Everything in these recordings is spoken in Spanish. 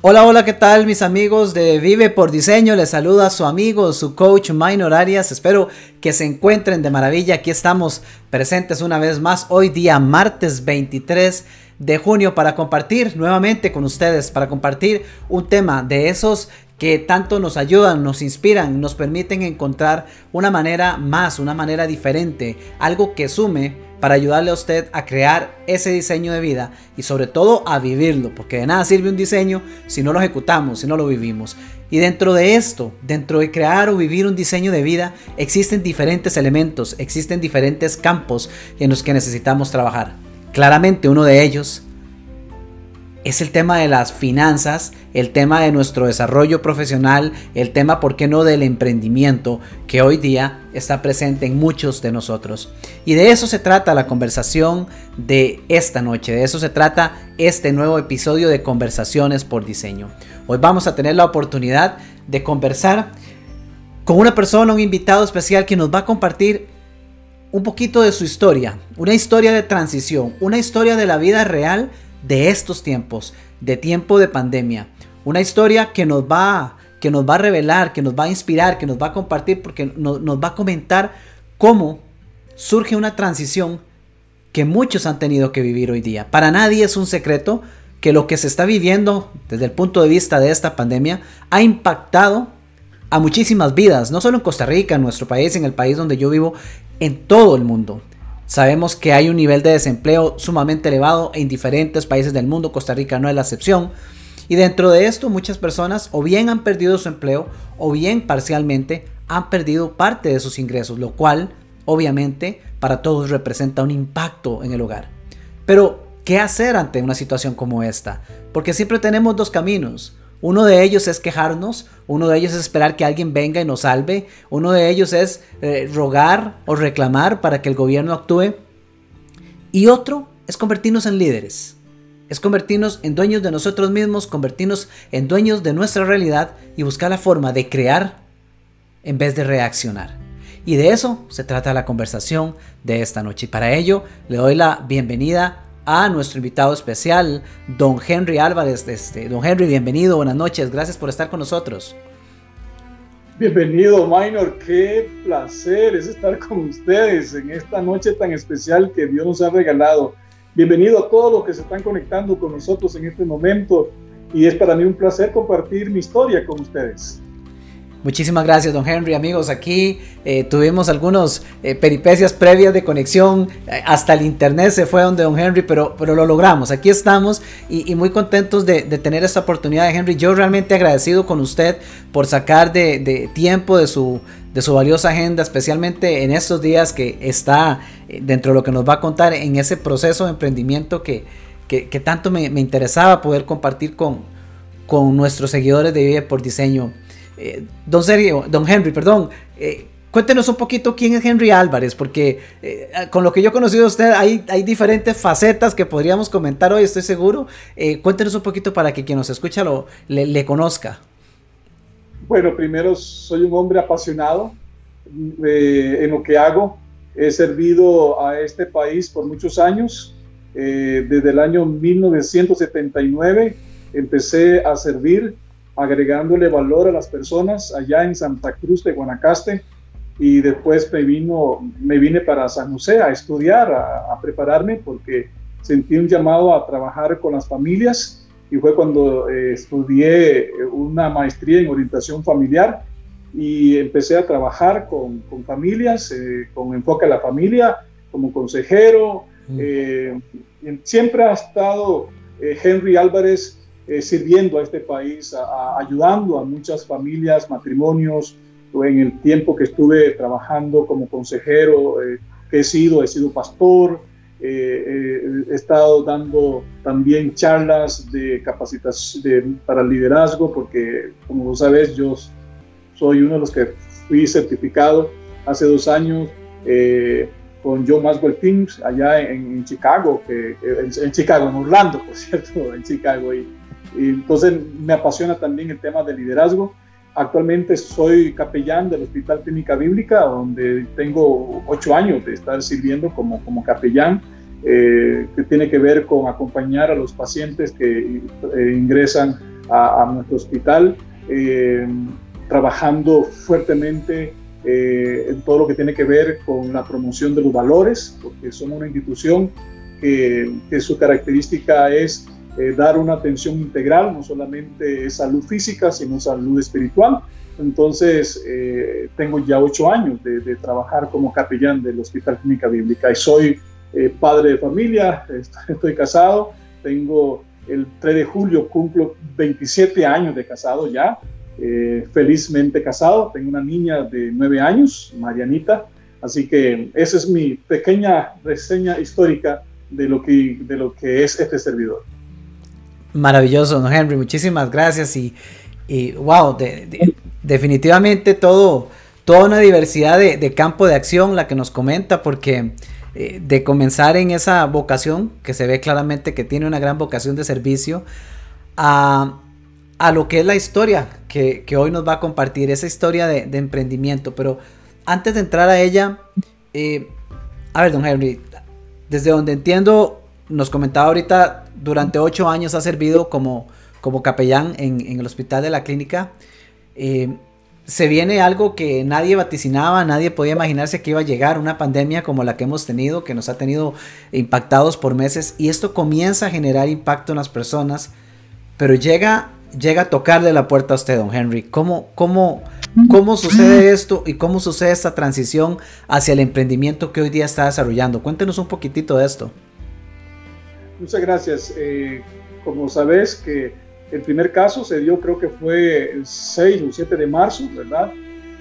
Hola, hola, ¿qué tal mis amigos de Vive por Diseño? Les saluda su amigo, su coach Minor Arias. Espero que se encuentren de maravilla. Aquí estamos presentes una vez más hoy día martes 23 de junio para compartir nuevamente con ustedes, para compartir un tema de esos que tanto nos ayudan, nos inspiran, nos permiten encontrar una manera más, una manera diferente, algo que sume para ayudarle a usted a crear ese diseño de vida y sobre todo a vivirlo, porque de nada sirve un diseño si no lo ejecutamos, si no lo vivimos. Y dentro de esto, dentro de crear o vivir un diseño de vida, existen diferentes elementos, existen diferentes campos en los que necesitamos trabajar. Claramente uno de ellos es el tema de las finanzas, el tema de nuestro desarrollo profesional, el tema, ¿por qué no?, del emprendimiento que hoy día está presente en muchos de nosotros. Y de eso se trata la conversación de esta noche, de eso se trata este nuevo episodio de Conversaciones por Diseño. Hoy vamos a tener la oportunidad de conversar con una persona, un invitado especial que nos va a compartir un poquito de su historia, una historia de transición, una historia de la vida real de estos tiempos, de tiempo de pandemia. Una historia que nos va, que nos va a revelar, que nos va a inspirar, que nos va a compartir, porque nos va a comentar cómo surge una transición que muchos han tenido que vivir hoy día. Para nadie es un secreto que lo que se está viviendo desde el punto de vista de esta pandemia ha impactado a muchísimas vidas, no solo en Costa Rica, en nuestro país, en el país donde yo vivo, en todo el mundo. Sabemos que hay un nivel de desempleo sumamente elevado en diferentes países del mundo, Costa Rica no es la excepción. Y dentro de esto muchas personas o bien han perdido su empleo o bien parcialmente han perdido parte de sus ingresos, lo cual obviamente para todos representa un impacto en el hogar. Pero, ¿qué hacer ante una situación como esta? Porque siempre tenemos dos caminos. Uno de ellos es quejarnos, uno de ellos es esperar que alguien venga y nos salve, uno de ellos es eh, rogar o reclamar para que el gobierno actúe y otro es convertirnos en líderes, es convertirnos en dueños de nosotros mismos, convertirnos en dueños de nuestra realidad y buscar la forma de crear en vez de reaccionar. Y de eso se trata la conversación de esta noche. Y para ello le doy la bienvenida a nuestro invitado especial, don Henry Álvarez. Este, don Henry, bienvenido, buenas noches, gracias por estar con nosotros. Bienvenido, Minor, qué placer es estar con ustedes en esta noche tan especial que Dios nos ha regalado. Bienvenido a todos los que se están conectando con nosotros en este momento y es para mí un placer compartir mi historia con ustedes. Muchísimas gracias, don Henry. Amigos, aquí eh, tuvimos algunos eh, peripecias previas de conexión. Eh, hasta el internet se fue donde don Henry, pero, pero lo logramos. Aquí estamos y, muy contentos de, tener esta oportunidad de Henry. Yo realmente agradecido con usted por sacar de, tiempo de su, de su valiosa agenda, especialmente en estos días que está dentro de lo que nos va a contar en ese proceso de emprendimiento que, que, tanto me, me, interesaba poder compartir con, con nuestros seguidores de Vive por Diseño. Eh, don Sergio, don Henry, perdón, eh, cuéntenos un poquito quién es Henry Álvarez, porque eh, con lo que yo he conocido de usted hay, diferentes facetas que podríamos comentar hoy, estoy seguro. cuéntenos un poquito para que quien nos escucha lo, le, conozca. Bueno, primero soy un hombre apasionado en lo que hago. He servido a este país por muchos años. desde el año 1979 empecé a servir agregándole valor a las personas allá en Santa Cruz de Guanacaste y después me, vino, me vine para San José a estudiar, a, prepararme porque sentí un llamado a trabajar con las familias y fue cuando eh, estudié una maestría en orientación familiar y empecé a trabajar con, con familias, eh, con enfoque a la familia, como consejero. Mm. Eh, siempre ha estado Henry Álvarez eh, sirviendo a este país, ayudando a muchas familias, matrimonios. En el tiempo que estuve trabajando como consejero, eh, he sido, he sido pastor, eh, he estado dando también charlas de capacitación para liderazgo, porque como sabes, yo soy uno de los que fui certificado hace dos años con Joe Maswell Teams allá en, Chicago, que, en, en, Chicago, en Orlando, por cierto, en Chicago. Y, entonces me apasiona también el tema de liderazgo. Actualmente soy capellán del Hospital Clínica Bíblica, donde tengo ocho años de estar sirviendo como, como capellán, eh, que tiene que ver con acompañar a los pacientes que eh, ingresan a, nuestro hospital, eh, trabajando fuertemente eh, en todo lo que tiene que ver con la promoción de los valores, porque somos una institución que, que su característica es eh, dar una atención integral, no solamente salud física, sino salud espiritual. Entonces, eh, tengo ya ocho años de, trabajar como capellán del Hospital Clínica Bíblica y soy eh, padre de familia, estoy casado, tengo el 3 de julio, cumplo 27 años de casado ya, felizmente casado, tengo una niña de 9 años, Marianita, así que esa es mi pequeña reseña histórica de lo que, de lo que es este servidor. Maravilloso, ¿no, Henry? Muchísimas gracias y, wow, definitivamente todo, toda una diversidad de, campo de acción la que nos comenta, porque eh, de comenzar en esa vocación, que se ve claramente que tiene una gran vocación de servicio, a, lo que es la historia que, hoy nos va a compartir, esa historia de, emprendimiento. Pero antes de entrar a ella, eh, a ver, don Henry, desde donde entiendo, nos comentaba ahorita, durante ocho años ha servido como, como capellán en, el hospital de la clínica. Eh, se viene algo que nadie vaticinaba, nadie podía imaginarse que iba a llegar, una pandemia como la que hemos tenido, que nos ha tenido impactados por meses, y esto comienza a generar impacto en las personas, pero llega, llega a tocarle la puerta a usted, don Henry. ¿Cómo, cómo, cómo sucede esto y cómo sucede esta transición hacia el emprendimiento que hoy día está desarrollando? Cuéntenos un poquitito de esto. Muchas gracias. Eh, como sabes que el primer caso se dio creo que fue el 6 o 7 de marzo, ¿verdad?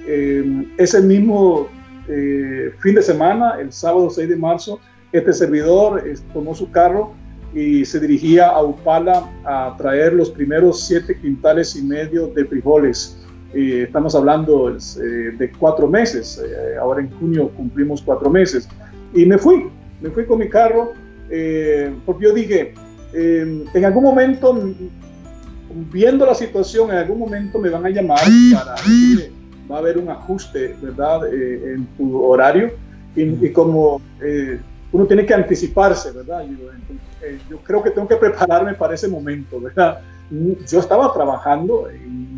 Eh, ese mismo eh, fin de semana, el sábado 6 de marzo, este servidor tomó su carro y se dirigía a Upala a traer los primeros siete quintales y medio de frijoles. estamos hablando de cuatro meses, ahora en junio cumplimos cuatro meses. Y me fui, me fui con mi carro eh, porque yo dije, em, en algún momento, viendo la situación, en algún momento me van a llamar para decir, va a haber un ajuste, ¿verdad?, eh, en tu horario. Y, como eh, uno tiene que anticiparse, ¿verdad? Yo, yo, creo que tengo que prepararme para ese momento, ¿verdad? Yo estaba trabajando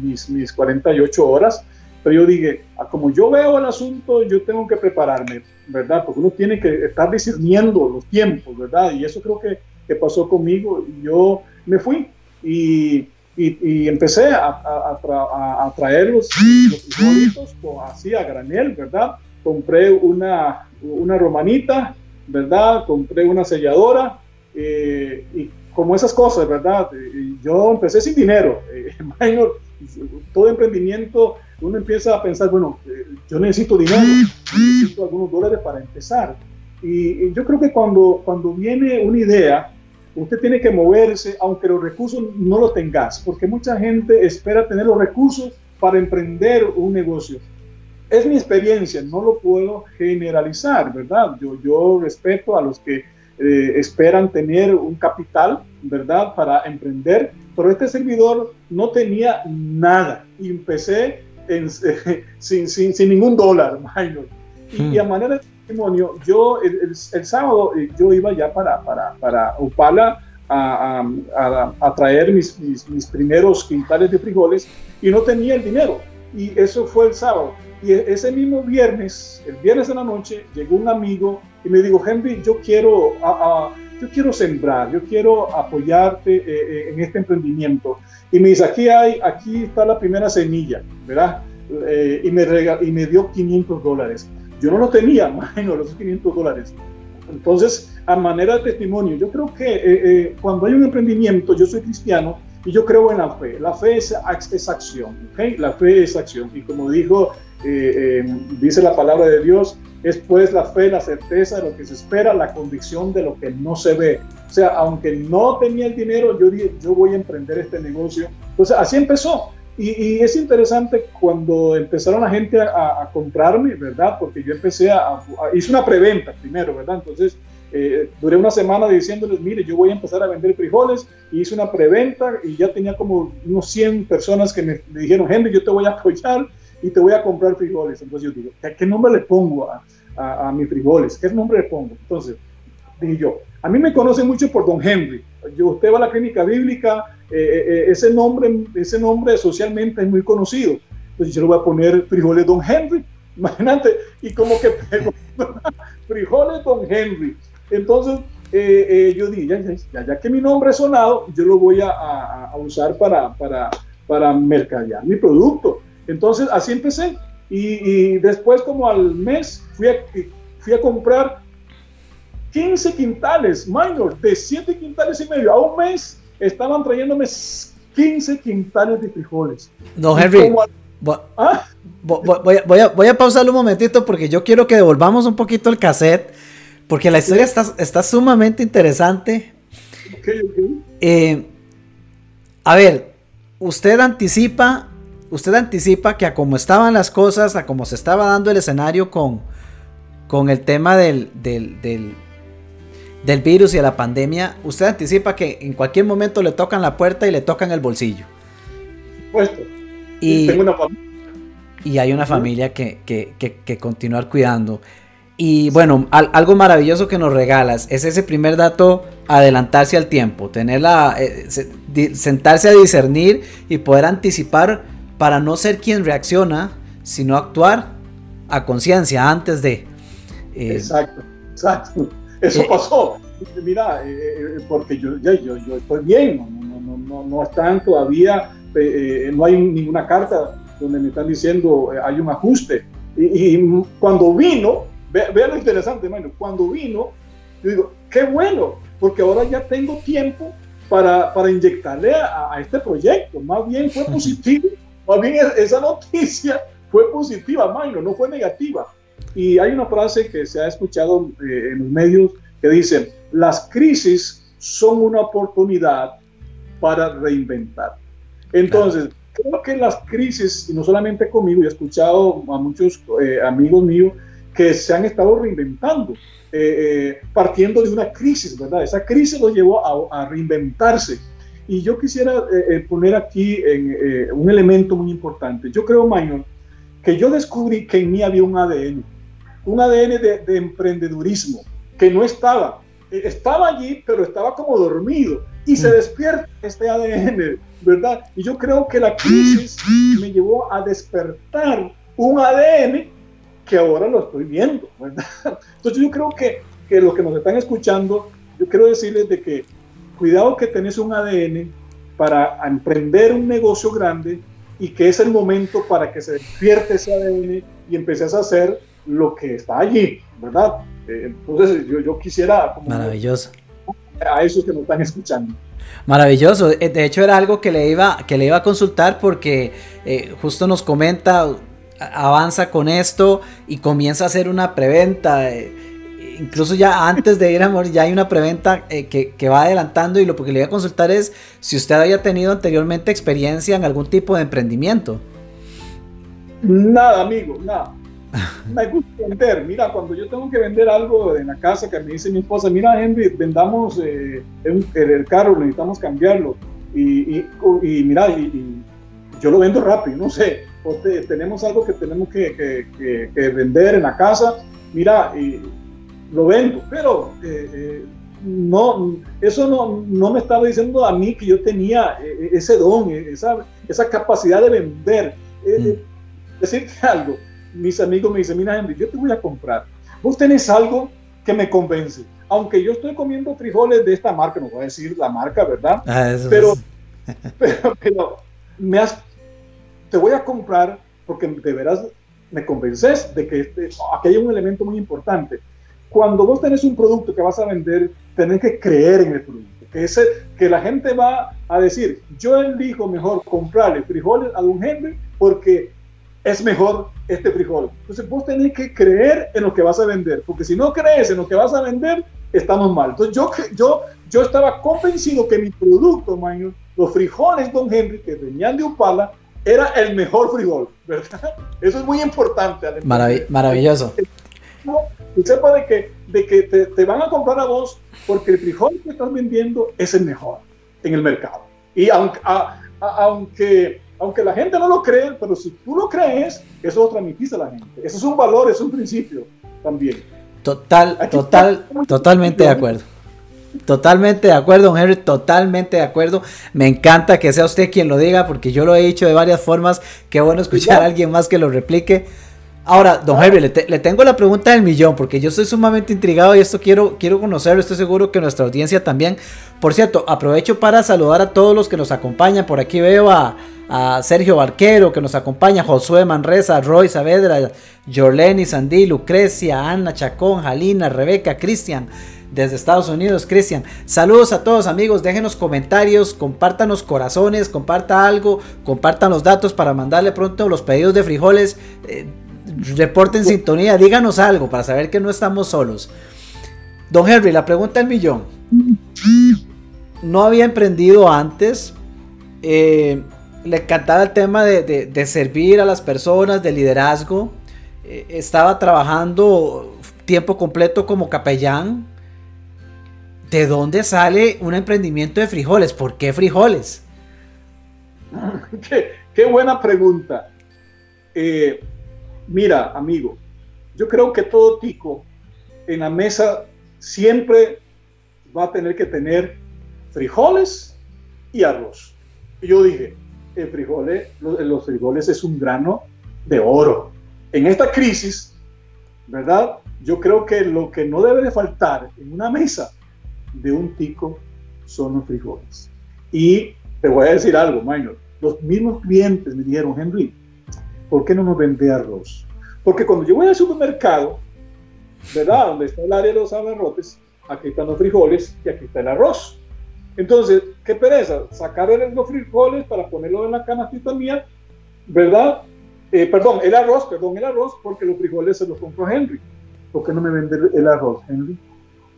mis, mis 48 horas, yo dije, ah, como yo veo el asunto, yo tengo que prepararme, ¿verdad? Porque uno tiene que estar discerniendo los tiempos, ¿verdad? Y eso creo que, que pasó conmigo. Yo me fui y, y, empecé a, a, a, traer los, los así a granel, ¿verdad? Compré una, una romanita, ¿verdad? Compré una selladora eh, y como esas cosas, ¿verdad? yo empecé sin dinero. Eh, todo emprendimiento uno empieza a pensar, bueno, eh, yo necesito dinero, necesito algunos dólares para empezar. Y, yo creo que cuando, cuando viene una idea, usted tiene que moverse, aunque los recursos no los tengas, porque mucha gente espera tener los recursos para emprender un negocio. Es mi experiencia, no lo puedo generalizar, ¿verdad? Yo, yo respeto a los que eh, esperan tener un capital, ¿verdad? Para emprender, pero este servidor no tenía nada. Y empecé sin, sin, sin, ningún dólar, Y, y, a hmm. manera de testimonio, yo el, el, sábado eh, yo iba ya para, para, para Opala a, a, a, traer mis, mis, mis, primeros quintales de frijoles y no tenía el dinero. Y eso fue el sábado. Y e, ese mismo viernes, el viernes de la noche, llegó un amigo y me dijo, Henry, yo quiero, yo quiero sembrar, yo quiero apoyarte eh, eh, en este emprendimiento. Y me dice, aquí, hay, aquí está la primera semilla, ¿verdad? Eh, y, me y me dio 500 dólares. Yo no lo tenía, imagino, los 500 dólares. Entonces, a manera de testimonio, yo creo que eh, eh, cuando hay un emprendimiento, yo soy cristiano y yo creo en la fe. La fe es, es acción, ¿ok? La fe es acción. Y como dijo, dice la palabra de Dios, es pues la fe, la certeza de lo que se espera, la convicción de lo que no se ve. O sea, aunque no tenía el dinero, yo yo voy a emprender este negocio. Entonces, así empezó. Y, es interesante cuando empezaron la gente a, comprarme, ¿verdad? Porque yo empecé a, hice una preventa primero, ¿verdad? Entonces, eh, duré una semana diciéndoles, mire, yo voy a empezar a vender frijoles, y hice una preventa y ya tenía como unos 100 personas que me, dijeron, Henry, yo te voy a apoyar y te voy a comprar frijoles. Entonces yo digo, ¿qué, nombre le pongo a, a, a mis frijoles? ¿Qué nombre le pongo? Entonces, dije yo. A mí me conocen mucho por Don Henry. Yo, usted va a la clínica bíblica, eh, eh, eh, ese, nombre, ese nombre socialmente es muy conocido. Entonces yo le voy a poner frijoles Don Henry. Imagínate, y como que frijoles Don Henry. Entonces yo dije, ya, ya, que mi nombre es sonado, yo lo voy a, a, usar para, para, para mercadear mi producto. Entonces así empecé. Y, y, después como al mes fui a, fui a comprar 15 quintales, minor, de 7 quintales y medio. A un mes estaban trayéndome 15 quintales de frijoles. No, Henry. ¿Ah? Voy, a, voy, a, voy, a, pausarlo un momentito porque yo quiero que devolvamos un poquito el cassette. Porque la historia está, está, sumamente interesante. Okay, okay. Eh, a ver, usted anticipa, usted anticipa que a cómo estaban las cosas, a cómo se estaba dando el escenario con, con el tema del, del, del del virus y de la pandemia, usted anticipa que en cualquier momento le tocan la puerta y le tocan el bolsillo. Puesto. Y, tengo una y hay una familia que, que, que, continuar cuidando. Y bueno, algo maravilloso que nos regalas es ese primer dato, adelantarse al tiempo, tener la, eh, sentarse a discernir y poder anticipar para no ser quien reacciona, sino actuar a conciencia antes de... Eh, exacto, exacto. Eso pasó. Mira, eh, eh, porque yo, yo, yo estoy bien, no, no, no, no están todavía, eh, no hay ninguna carta donde me están diciendo hay un ajuste. Y, cuando vino, vean lo interesante, hermano, cuando vino, yo digo, qué bueno, porque ahora ya tengo tiempo para, para inyectarle a, a, este proyecto. Más bien fue positivo, más bien esa noticia fue positiva, Maino, no fue negativa. Y hay una frase que se ha escuchado eh, en los medios que dice, las crisis son una oportunidad para reinventar. Entonces, creo que las crisis, y no solamente conmigo, he escuchado a muchos eh, amigos míos que se han estado reinventando, eh, partiendo de una crisis, ¿verdad? Esa crisis los llevó a, reinventarse. Y yo quisiera poner aquí en, un elemento muy importante. Yo creo, Maynard, que yo descubrí que en mí había un ADN un ADN de, emprendedurismo que no estaba. E, estaba allí, pero estaba como dormido. Y se mm. despierta este ADN, ¿verdad? Y yo creo que la crisis me llevó a despertar un ADN que ahora lo estoy viendo, ¿verdad? Entonces yo creo que, que los que nos están escuchando, yo quiero decirles de que cuidado que tenés un ADN para emprender un negocio grande y que es el momento para que se despierte ese ADN y empieces a hacer lo que está allí, ¿verdad? Eh, entonces yo, yo quisiera... Maravilloso. A esos que nos están escuchando. Maravilloso. Eh, de hecho era algo que le iba, que le iba a consultar porque eh, justo nos comenta, avanza con esto y comienza a hacer una preventa. Incluso ya antes de ir a morir ya hay una preventa que, que, va adelantando y lo que le iba a consultar es si usted había tenido anteriormente experiencia en algún tipo de emprendimiento. Nada, amigo, nada. Me gusta vender. Mira, cuando yo tengo que vender algo en la casa, que me dice mi esposa, mira, Henry, vendamos eh, el, carro, necesitamos cambiarlo. Y, y, mira, y, yo lo vendo rápido, no sé. O tenemos algo que tenemos que, que, vender en la casa, mira, y lo vendo. Pero eh, eh, no, eso no, no, me estaba diciendo a mí que yo tenía ese don, esa, esa capacidad de vender. Mm. decirte algo mis amigos me dicen, mira Henry, yo te voy a comprar. Vos tenés algo que me convence. Aunque yo estoy comiendo frijoles de esta marca, no voy a decir la marca, ¿verdad? Ah, pero, pero, me has, te voy a comprar porque de veras me convences de que este, aquí hay un elemento muy importante. Cuando vos tenés un producto que vas a vender, tenés que creer en el producto. Que, ese, que la gente va a decir, yo elijo mejor comprarle frijoles a Don Henry porque es mejor este frijol. Entonces vos tenés que creer en lo que vas a vender, porque si no crees en lo que vas a vender, estamos mal. Entonces yo, yo, yo estaba convencido que mi producto, man, los frijoles Don Henry, que venían de Upala, era el mejor frijol, ¿verdad? Eso es muy importante. maravilloso. Que sepa de que, de que te, van a comprar a vos porque el frijol que estás vendiendo es el mejor en el mercado. Y aunque, aunque aunque la gente no lo cree, pero si tú lo crees, eso lo transmitiste a la gente. Eso es un valor, es un principio también. Total, total, totalmente de acuerdo. Totalmente de acuerdo, don Henry, totalmente de acuerdo. Me encanta que sea usted quien lo diga, porque yo lo he dicho de varias formas. Qué bueno escuchar a alguien más que lo replique. Ahora, don Henry, le, tengo la pregunta del millón, porque yo estoy sumamente intrigado y esto quiero, quiero conocerlo. Estoy seguro que nuestra audiencia también. Por cierto, aprovecho para saludar a todos los que nos acompañan. Por aquí veo a, a Sergio Barquero, que nos acompaña, Josué Manresa, Roy Saavedra, Jorleni Sandí, Lucrecia, Ana Chacón, Jalina, Rebeca, Cristian desde Estados Unidos, Cristian. Saludos a todos amigos, déjenos comentarios, compártanos corazones, comparta algo, compartan los datos para mandarle pronto los pedidos de frijoles, eh, reporten sintonía, díganos algo para saber que no estamos solos. Don Henry, la pregunta del millón. No había emprendido antes, eh, le encantaba el tema de, servir a las personas, de liderazgo, eh, estaba trabajando tiempo completo como capellán, ¿De dónde sale un emprendimiento de frijoles? ¿Por qué frijoles? qué, buena pregunta. Eh, mira, amigo, yo creo que todo tico en la mesa siempre va a tener que tener frijoles y arroz. Y yo dije, el frijole, los, frijoles es un grano de oro. En esta crisis, ¿verdad? Yo creo que lo que no debe de faltar en una mesa de un tico son los frijoles. Y te voy a decir algo, Minor. Los mismos clientes me dijeron, Henry, ¿por qué no nos vende arroz? Porque cuando yo voy al supermercado, ¿verdad? Donde está el área de los abarrotes, aquí están los frijoles y aquí está el arroz. Entonces, qué pereza, sacar los frijoles para ponerlo en la canastita mía, ¿verdad? Eh, perdón, el arroz, perdón, el arroz, porque los frijoles se los compro Henry. ¿Por qué no me vende el arroz, Henry?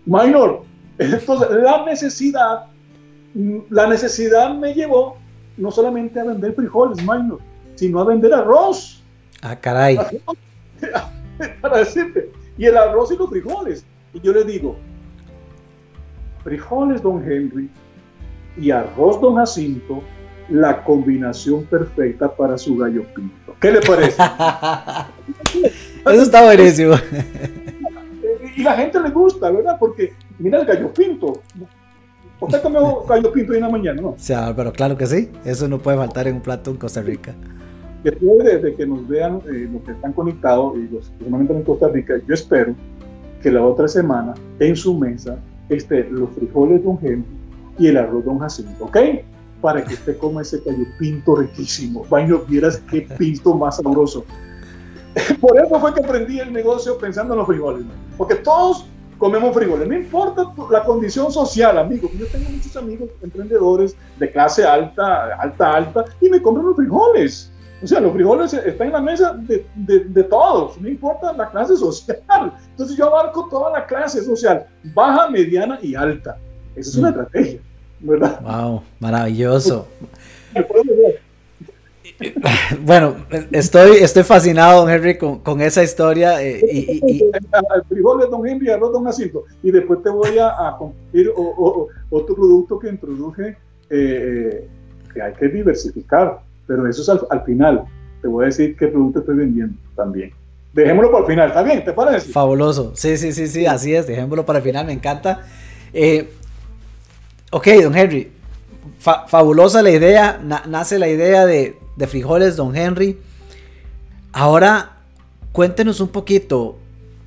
Minor, entonces, la necesidad, la necesidad me llevó no solamente a vender frijoles, minor, sino a vender arroz. Ah, caray. Para decirte, y el arroz y los frijoles. Y yo le digo, frijoles, don Henry, y arroz, don Jacinto, la combinación perfecta para su gallo pinto. ¿Qué le parece? Eso está buenísimo. Y la gente le gusta, ¿verdad? Porque mira el gallo pinto. ¿Usted comió gallo pinto en la mañana, no? O sea, pero claro que sí. Eso no puede faltar en un plato en Costa Rica. Después de, que nos vean eh, los que están conectados y los en Costa Rica, yo espero que la otra semana en su mesa esté los frijoles Don Henry y el arroz Don Jacinto, ¿ok? Para que usted coma ese gallo pinto riquísimo. Baño, vieras qué pinto más sabroso. Por eso fue que aprendí el negocio pensando en los frijoles. Porque todos comemos frijoles. No importa la condición social, amigos. Yo tengo muchos amigos emprendedores de clase alta, alta, alta, y me compran los frijoles. O sea, los frijoles están en la mesa de, de, todos, no importa la clase social. Entonces yo abarco toda la clase social, baja, mediana y alta. Esa es una mm. estrategia, ¿verdad? Wow, maravilloso. Bueno, estoy, estoy fascinado, don Henry, con, esa historia. Eh, y, y, El frijol don Henry, arroz don Jacinto. Y después te voy a, a compartir otro producto que introduje, eh, eh, que hay que diversificar. Pero eso es al, final. Te voy a decir qué producto estoy vendiendo también. Dejémoslo para el final, ¿está bien? ¿Te parece? Fabuloso. Sí, sí, sí, sí, así es. Dejémoslo para el final, me encanta. ok, don Henry. fabulosa la idea. nace la idea de, de frijoles, don Henry. Ahora, cuéntenos un poquito,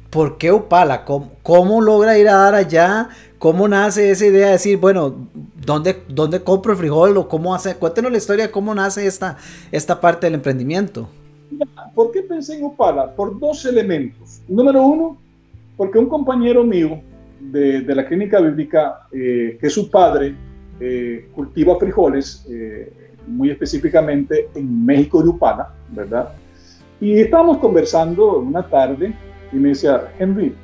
¿por qué Upala? ¿Cómo, logra ir a dar allá? ¿Cómo nace esa idea de decir, bueno, ¿dónde, dónde compro el frijol o cómo hace? Cuéntenos la historia de cómo nace esta, esta parte del emprendimiento. ¿Por qué pensé en Upala? Por dos elementos. Número uno, porque un compañero mío de, la clínica bíblica, eh, que su padre eh, cultiva frijoles, eh, muy específicamente en México de Upala, ¿verdad? Y estábamos conversando una tarde y me decía, Henry,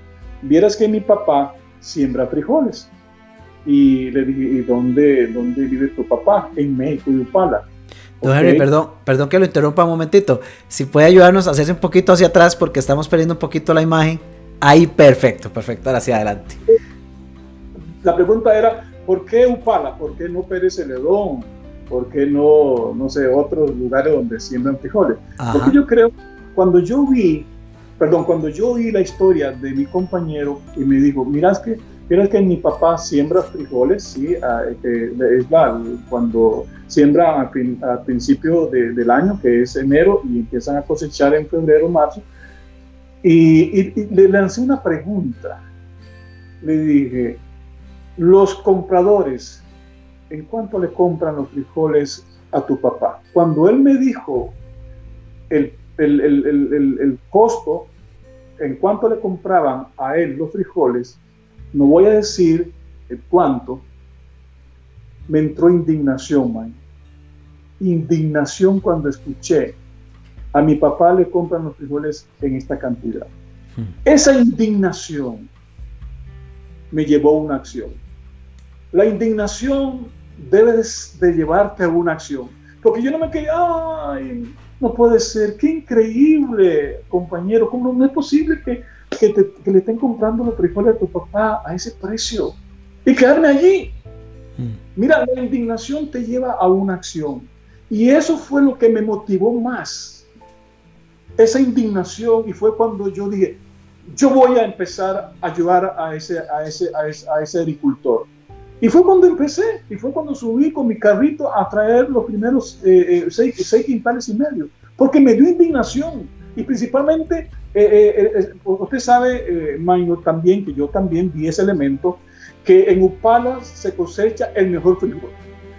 vieras que mi papá siembra frijoles. Y le dije, ¿y dónde, dónde vive tu papá? En México de Upala. Don Henry, perdón, perdón que lo interrumpa un momentito. Si puede ayudarnos a hacerse un poquito hacia atrás porque estamos perdiendo un poquito la imagen. Ahí, perfecto, perfecto, ahora hacia adelante. La pregunta era, ¿por qué Upala? ¿Por qué no Pérez Celedón? ¿por qué no, no sé, otros lugares donde siembran frijoles? Porque yo creo, cuando yo vi perdón, cuando yo oí la historia de mi compañero y me dijo, miras que, miras que mi papá siembra frijoles, sí, ah, es cuando siembra al, principio del año, que es enero, y empiezan a cosechar en febrero, marzo, y, le lancé una pregunta. Le dije, los compradores, ¿en cuánto le compran los frijoles a tu papá? Cuando él me dijo el, el, costo, en cuánto le compraban a él los frijoles, no voy a decir el cuánto, me entró indignación, man. Indignación cuando escuché a mi papá le compran los frijoles en esta cantidad. Hmm. Esa indignación me llevó a una acción. La indignación debe de llevarte a una acción. Porque yo no me quedé, ay, no puede ser, qué increíble, compañero, ¿cómo no es posible que, le estén comprando los frijoles a tu papá a ese precio? Y quedarme allí. Mm. Mira, la indignación te lleva a una acción. Y eso fue lo que me motivó más. Esa indignación y fue cuando yo dije, yo voy a empezar a ayudar a ese, a ese, a ese, agricultor. Y fue cuando empecé, y fue cuando subí con mi carrito a traer los primeros eh, eh, seis, seis, quintales y medio, porque me dio indignación. Y principalmente, eh, usted sabe, Mayo, también que yo también vi ese elemento, que en Upala se cosecha el mejor frijol.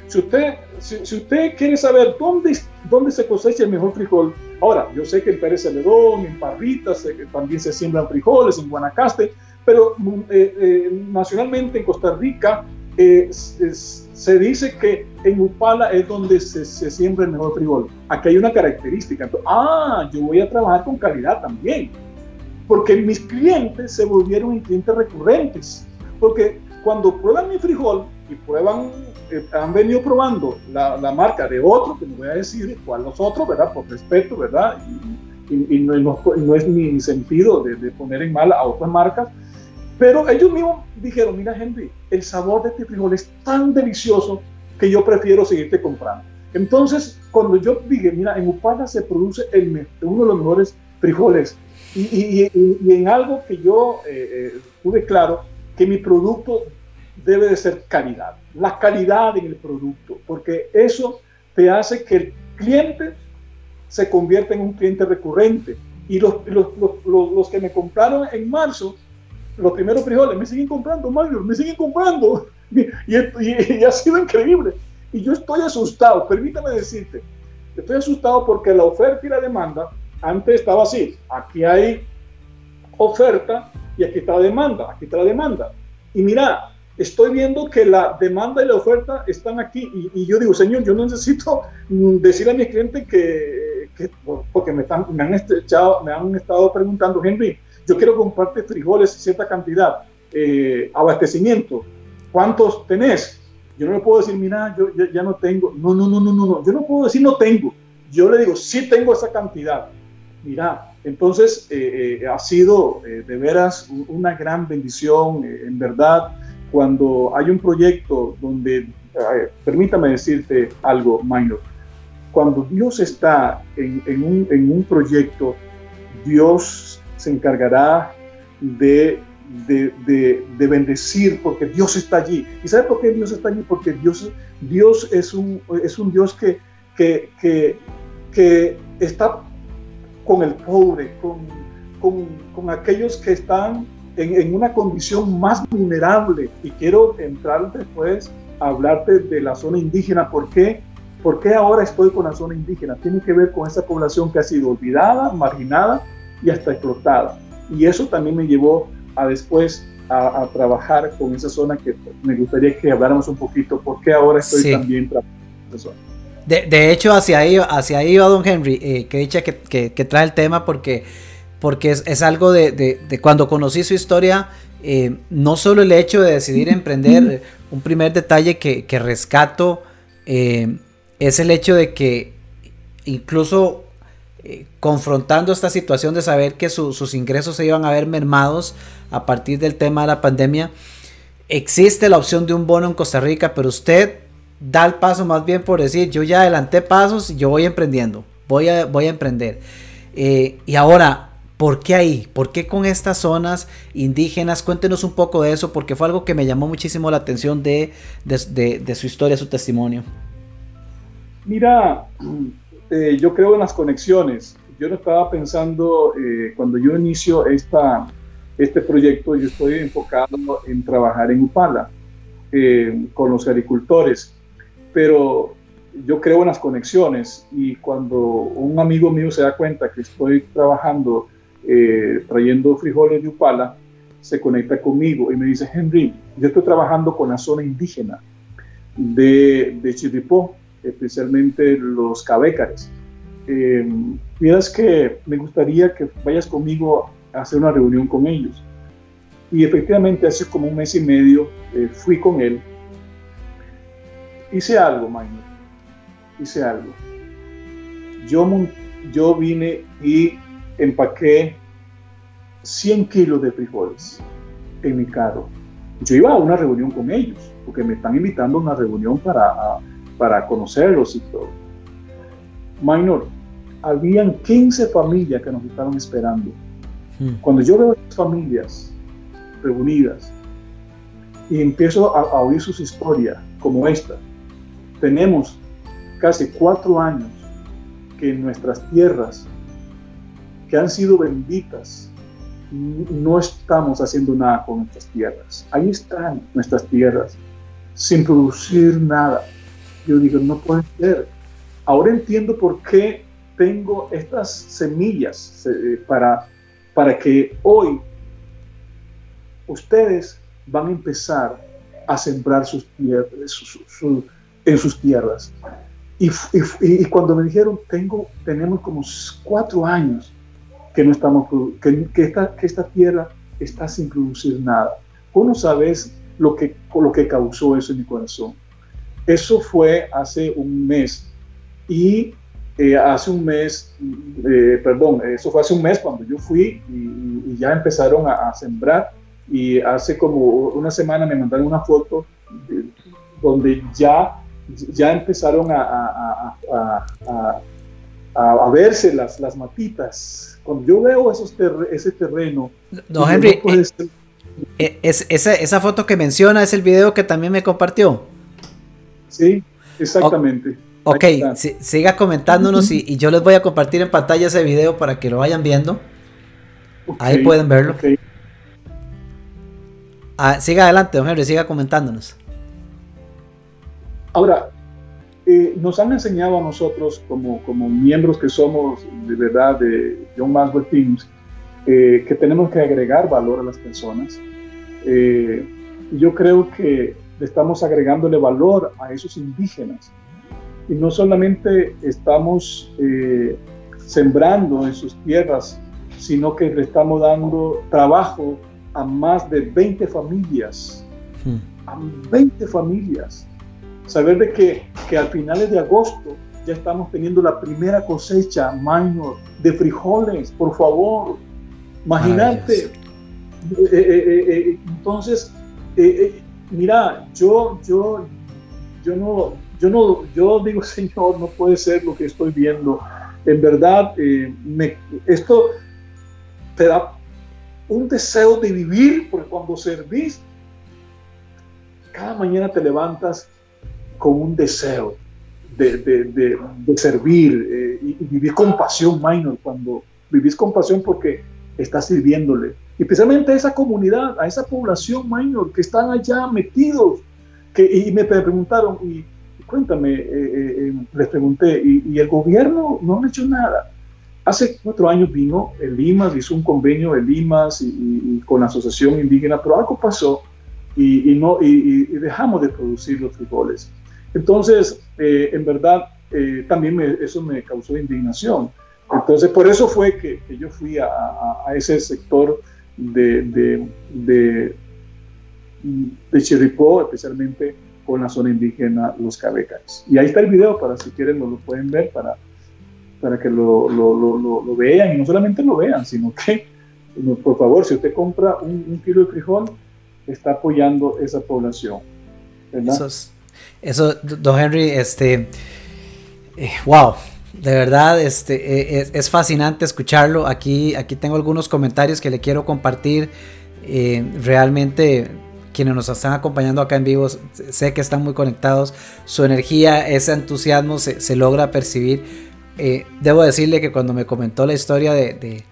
Si usted, si, usted quiere saber dónde, dónde se cosecha el mejor frijol, ahora, yo sé que en Pérez Celedón, en Parritas, también se siembran frijoles, en Guanacaste, pero mm, eh, eh, nacionalmente en Costa Rica eh, se dice que en Upala es donde se, se, siembra el mejor frijol. Aquí hay una característica. ah, yo voy a trabajar con calidad también. Porque mis clientes se volvieron clientes recurrentes. Porque cuando prueban mi frijol y prueban eh, han venido probando la, la, marca de otro, que no voy a decir cuál los otros, ¿verdad? Por respeto, ¿verdad? Y, y, no, no, es mi sentido de, de, poner en mal a otras marcas, pero ellos mismos dijeron, mira Henry, el sabor de este frijol es tan delicioso que yo prefiero seguirte comprando. Entonces, cuando yo dije, mira, en Upala se produce el, uno de los mejores frijoles, y, y en algo que yo eh, eh, tuve claro, que mi producto debe de ser calidad, la calidad en el producto, porque eso te hace que el cliente se convierta en un cliente recurrente. Y los, los, los, los que me compraron en marzo, los primeros frijoles, me siguen comprando, Mario, me siguen comprando. Y, y, ha sido increíble. Y yo estoy asustado, permítame decirte, estoy asustado porque la oferta y la demanda antes estaba así. Aquí hay oferta y aquí está la demanda, aquí está la demanda. Y mira, estoy viendo que la demanda y la oferta están aquí y, yo digo, señor, yo necesito mm, decir a mi cliente que, porque me, están, me, han estrechado, me han estado preguntando, Henry, yo quiero comprarte frijoles, cierta cantidad, eh, abastecimiento, ¿cuántos tenés? Yo no le puedo decir, mira, yo ya, no tengo, no, no, no, no, no, yo no puedo decir no tengo, yo le digo, sí tengo esa cantidad. Mira, entonces eh, eh, ha sido de veras una gran bendición, en verdad. Cuando hay un proyecto donde, permítame decirte algo, Minor, cuando Dios está en, un, en, un, proyecto, Dios se encargará de, de, de, bendecir porque Dios está allí. ¿Y sabe por qué Dios está allí? Porque Dios, Dios es, un, es un Dios que, que, que, que está con el pobre, con, con, con aquellos que están en, una condición más vulnerable. Y quiero entrar después a hablarte de la zona indígena. ¿Por qué? ¿Por qué ahora estoy con la zona indígena? Tiene que ver con esa población que ha sido olvidada, marginada y hasta explotada. Y eso también me llevó a después a, trabajar con esa zona que me gustaría que habláramos un poquito. ¿Por qué ahora estoy también trabajando en esa zona? De, de, hecho, hacia ahí, hacia ahí va don Henry, eh, que dicha que, que, que, trae el tema porque porque es, algo de, cuando conocí su historia, eh, no solo el hecho de decidir emprender, un primer detalle que, rescato eh, es el hecho de que incluso eh, confrontando esta situación de saber que sus ingresos se iban a ver mermados a partir del tema de la pandemia, existe la opción de un bono en Costa Rica, pero usted da el paso más bien por decir, yo ya adelanté pasos y yo voy emprendiendo, voy a, voy a emprender. y ahora, ¿Por qué ahí? ¿Por qué con estas zonas indígenas? Cuéntenos un poco de eso, porque fue algo que me llamó muchísimo la atención de, de, su historia, su testimonio. Mira, eh, yo creo en las conexiones. Yo no estaba pensando, eh, cuando yo inicio esta, este proyecto, yo estoy enfocado en trabajar en Upala eh, con los agricultores, pero yo creo en las conexiones y cuando un amigo mío se da cuenta que estoy trabajando trayendo frijoles de Upala, se conecta conmigo y me dice, Henry, yo estoy trabajando con la zona indígena de, de Chirripó, especialmente los cabécares. Eh, que me gustaría que vayas conmigo a hacer una reunión con ellos. Y efectivamente hace como un mes y medio eh, fui con él. Hice algo, Maynard. Hice algo. Yo, yo vine y empaqué 100 kilos de frijoles en mi carro. Yo iba a una reunión con ellos, porque me están invitando a una reunión para, para conocerlos y todo. Minor, habían 15 familias que nos estaban esperando. Hmm. Cuando yo veo esas familias reunidas y empiezo a, a oír sus historias como esta, tenemos casi cuatro años que en nuestras tierras que han sido benditas, no estamos haciendo nada con nuestras tierras. Ahí están nuestras tierras, sin producir nada. Yo digo, no puede ser. Ahora entiendo por qué tengo estas semillas eh, para, para que hoy ustedes van a empezar a sembrar sus tierras, en sus tierras. Y, y, cuando me dijeron, tengo, tenemos como cuatro años que, no estamos, que, que, esta, que esta tierra está sin producir nada. Vos no sabes lo que, lo que causó eso en mi corazón. Eso fue hace un mes. Y eh, hace un mes, eh, perdón, eso fue hace un mes cuando yo fui y, ya empezaron a, sembrar. Y hace como una semana me mandaron una foto donde ya, ya empezaron a, a, a verse las, las matitas. Cuando yo veo esos ese terreno... No, Henry, eh, eh, es, esa, esa, foto que menciona es el video que también me compartió. Sí, exactamente. ok, siga comentándonos y, yo les voy a compartir en pantalla ese video para que lo vayan viendo. Ahí pueden verlo. Ah, siga adelante, don Henry, siga comentándonos. Ahora, eh, nos han enseñado a nosotros, como, como miembros que somos de verdad de John Maxwell Teams, eh, que tenemos que agregar valor a las personas. Eh, yo creo que estamos agregándole valor a esos indígenas. Y no solamente estamos sembrando en sus tierras, sino que le estamos dando trabajo a más de 20 familias. Hmm. A 20 familias saber de que, que al finales de agosto ya estamos teniendo la primera cosecha minor de frijoles, por favor, imagínate. Eh, eh, eh, entonces, mira, yo, yo, yo no, yo no, yo digo, Señor, no puede ser lo que estoy viendo. En verdad, me, esto te da un deseo de vivir, porque cuando servís, cada mañana te levantas con un deseo de, de, de, servir eh, y, vivir con pasión, minor, cuando vivís con pasión porque estás sirviéndole. Y especialmente a esa comunidad, a esa población, minor, que están allá metidos. Que, y me preguntaron, y, cuéntame, eh, eh, les pregunté, y, el gobierno no ha hecho nada. Hace cuatro años vino el Limas, hizo un convenio de Limas y, con la Asociación Indígena, pero algo pasó y, no, y, dejamos de producir los frijoles. Entonces, eh, en verdad, eh, también eso me causó indignación. Entonces, por eso fue que, yo fui a, ese sector de, de, de, Chirripó, especialmente con la zona indígena Los Cabecas. Y ahí está el video para si quieren lo, pueden ver, para, para que lo, lo, lo, vean y no solamente lo vean, sino que, por favor, si usted compra un, kilo de frijol, está apoyando esa población. ¿verdad? Eso, don Henry, este, eh, wow, de verdad, este, e, es, fascinante escucharlo. Aquí, aquí tengo algunos comentarios que le quiero compartir. Eh, realmente, quienes nos están acompañando acá en vivo, sé que están muy conectados. Su energía, ese entusiasmo se, logra percibir. Eh, debo decirle que cuando me comentó la historia de,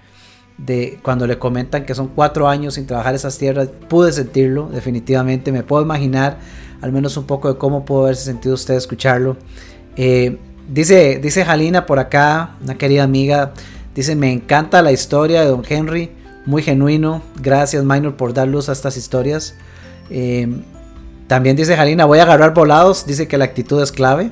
de, cuando le comentan que son cuatro años sin trabajar esas tierras, pude sentirlo, definitivamente. Me puedo imaginar al menos un poco de cómo pudo haberse sentido usted escucharlo. Eh, Dice, dice Jalina por acá, una querida amiga, dice, me encanta la historia de Don Henry, muy genuino, gracias Minor por dar luz a estas historias. Eh, también dice Jalina, voy a agarrar volados, dice que la actitud es clave.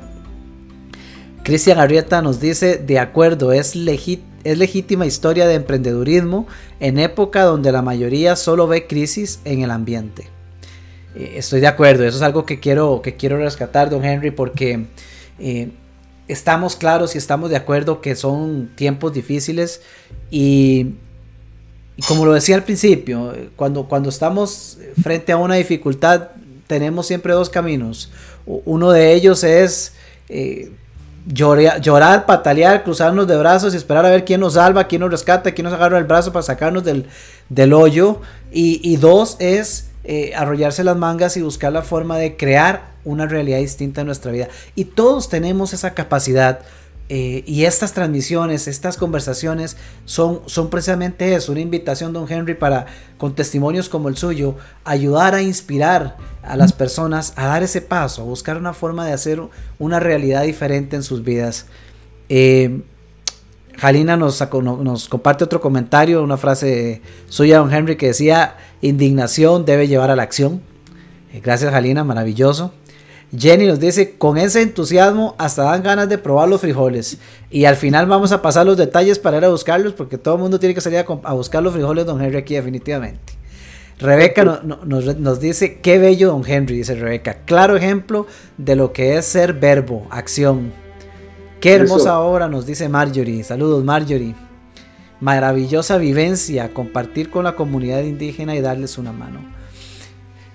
Cristian Arrieta nos dice, de acuerdo, es, es legítima historia de emprendedurismo en época donde la mayoría solo ve crisis en el ambiente. Eh, estoy de acuerdo, eso es algo que quiero, que quiero rescatar, don Henry, porque eh, estamos claros y estamos de acuerdo que son tiempos difíciles y, como lo decía al principio, cuando, cuando estamos frente a una dificultad tenemos siempre dos caminos. Uno de ellos es eh, llorar, llorar, patalear, cruzarnos de brazos y esperar a ver quién nos salva, quién nos rescata, quién nos agarra el brazo para sacarnos del, del hoyo. Y, y dos es eh, arrollarse las mangas y buscar la forma de crear una realidad distinta en nuestra vida. Y todos tenemos esa capacidad. Eh, y estas transmisiones, estas conversaciones son, son precisamente eso, una invitación, don Henry, para, con testimonios como el suyo, ayudar a inspirar a las personas a dar ese paso, a buscar una forma de hacer una realidad diferente en sus vidas. Eh, Jalina nos, comparte otro comentario, una frase suya, don Henry, que decía, indignación debe llevar a la acción. Eh, gracias, Jalina, maravilloso. Jenny nos dice, con ese entusiasmo hasta dan ganas de probar los frijoles. Y al final vamos a pasar los detalles para ir a buscarlos, porque todo el mundo tiene que salir a, buscar los frijoles, don Henry, aquí definitivamente. Rebeca nos, nos dice, qué bello, don Henry, dice Rebeca. Claro ejemplo de lo que es ser verbo, acción. Qué hermosa obra nos dice Marjorie. Saludos Marjorie. Maravillosa vivencia, compartir con la comunidad indígena y darles una mano.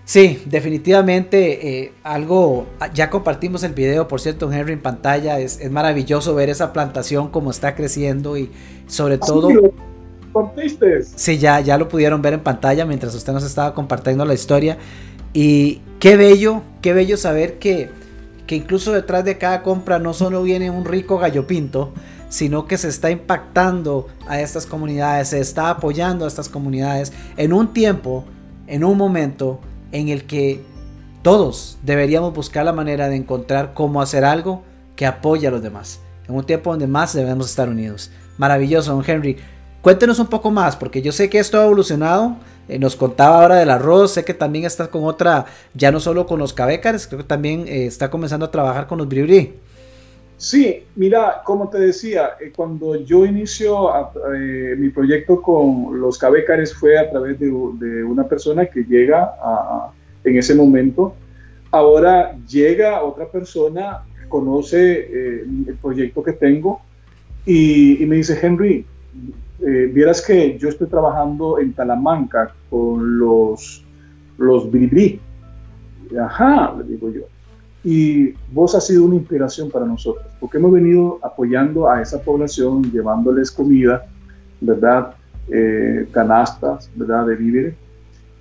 Sí, definitivamente eh, algo, ya compartimos el video, por cierto, Henry en pantalla, es, maravilloso ver esa plantación como está creciendo y sobre ah, todo... Sí, ya, ya lo pudieron ver en pantalla mientras usted nos estaba compartiendo la historia y qué bello, qué bello saber que que incluso detrás de cada compra no solo viene un rico gallo pinto, sino que se está impactando a estas comunidades, se está apoyando a estas comunidades en un tiempo, en un momento en el que todos deberíamos buscar la manera de encontrar cómo hacer algo que apoye a los demás. En un tiempo donde más debemos estar unidos. Maravilloso, don Henry. Cuéntenos un poco más, porque yo sé que esto ha evolucionado eh, nos contaba ahora del arroz, sé que también está con otra, ya no solo con los cabécares, creo que también eh, está comenzando a trabajar con los bribri. Sí, mira, como te decía, eh, cuando yo inicio mi proyecto con los cabécares fue a través de, una persona que llega en ese momento. Ahora llega otra persona, conoce el proyecto que tengo y, y me dice, Henry, eh, vieras que yo estoy trabajando en Talamanca con los, los bribri. Ajá, le digo yo. Y vos has sido una inspiración para nosotros, porque hemos venido apoyando a esa población, llevándoles comida, ¿verdad? Eh, canastas, ¿verdad? De víveres.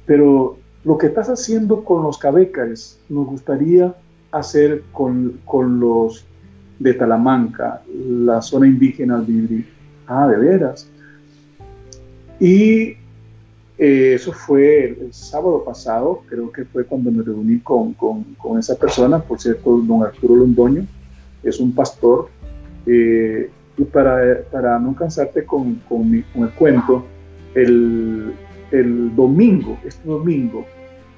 Pero lo que estás haciendo con los cabécares, nos gustaría hacer con, con los de Talamanca, la zona indígena del Ah, de veras. Y eh, eso fue el, sábado pasado, creo que fue cuando me reuní con, con, con esa persona, por cierto, don Arturo Londoño, es un pastor. Eh, y para, para, no cansarte con, con, el cuento, el, el, domingo, este domingo,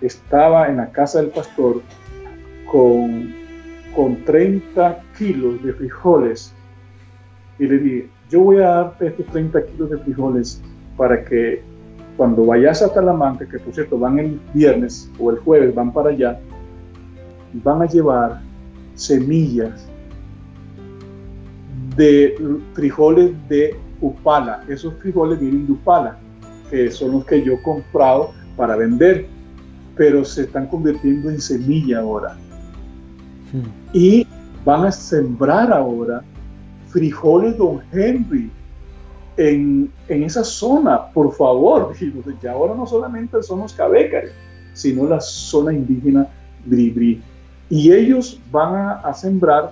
estaba en la casa del pastor con, con 30 kilos de frijoles y le dije, yo voy a darte estos 30 kilos de frijoles para que cuando vayas a Talamanca, que por cierto van el viernes o el jueves, van para allá, van a llevar semillas de frijoles de Upala. Esos frijoles vienen de Upala, que son los que yo he comprado para vender, pero se están convirtiendo en semilla ahora. Hmm. Y van a sembrar ahora frijoles Don Henry en, esa zona, por favor. Y ahora no solamente son los cabécares, sino la zona indígena Bribri. Y ellos van a, sembrar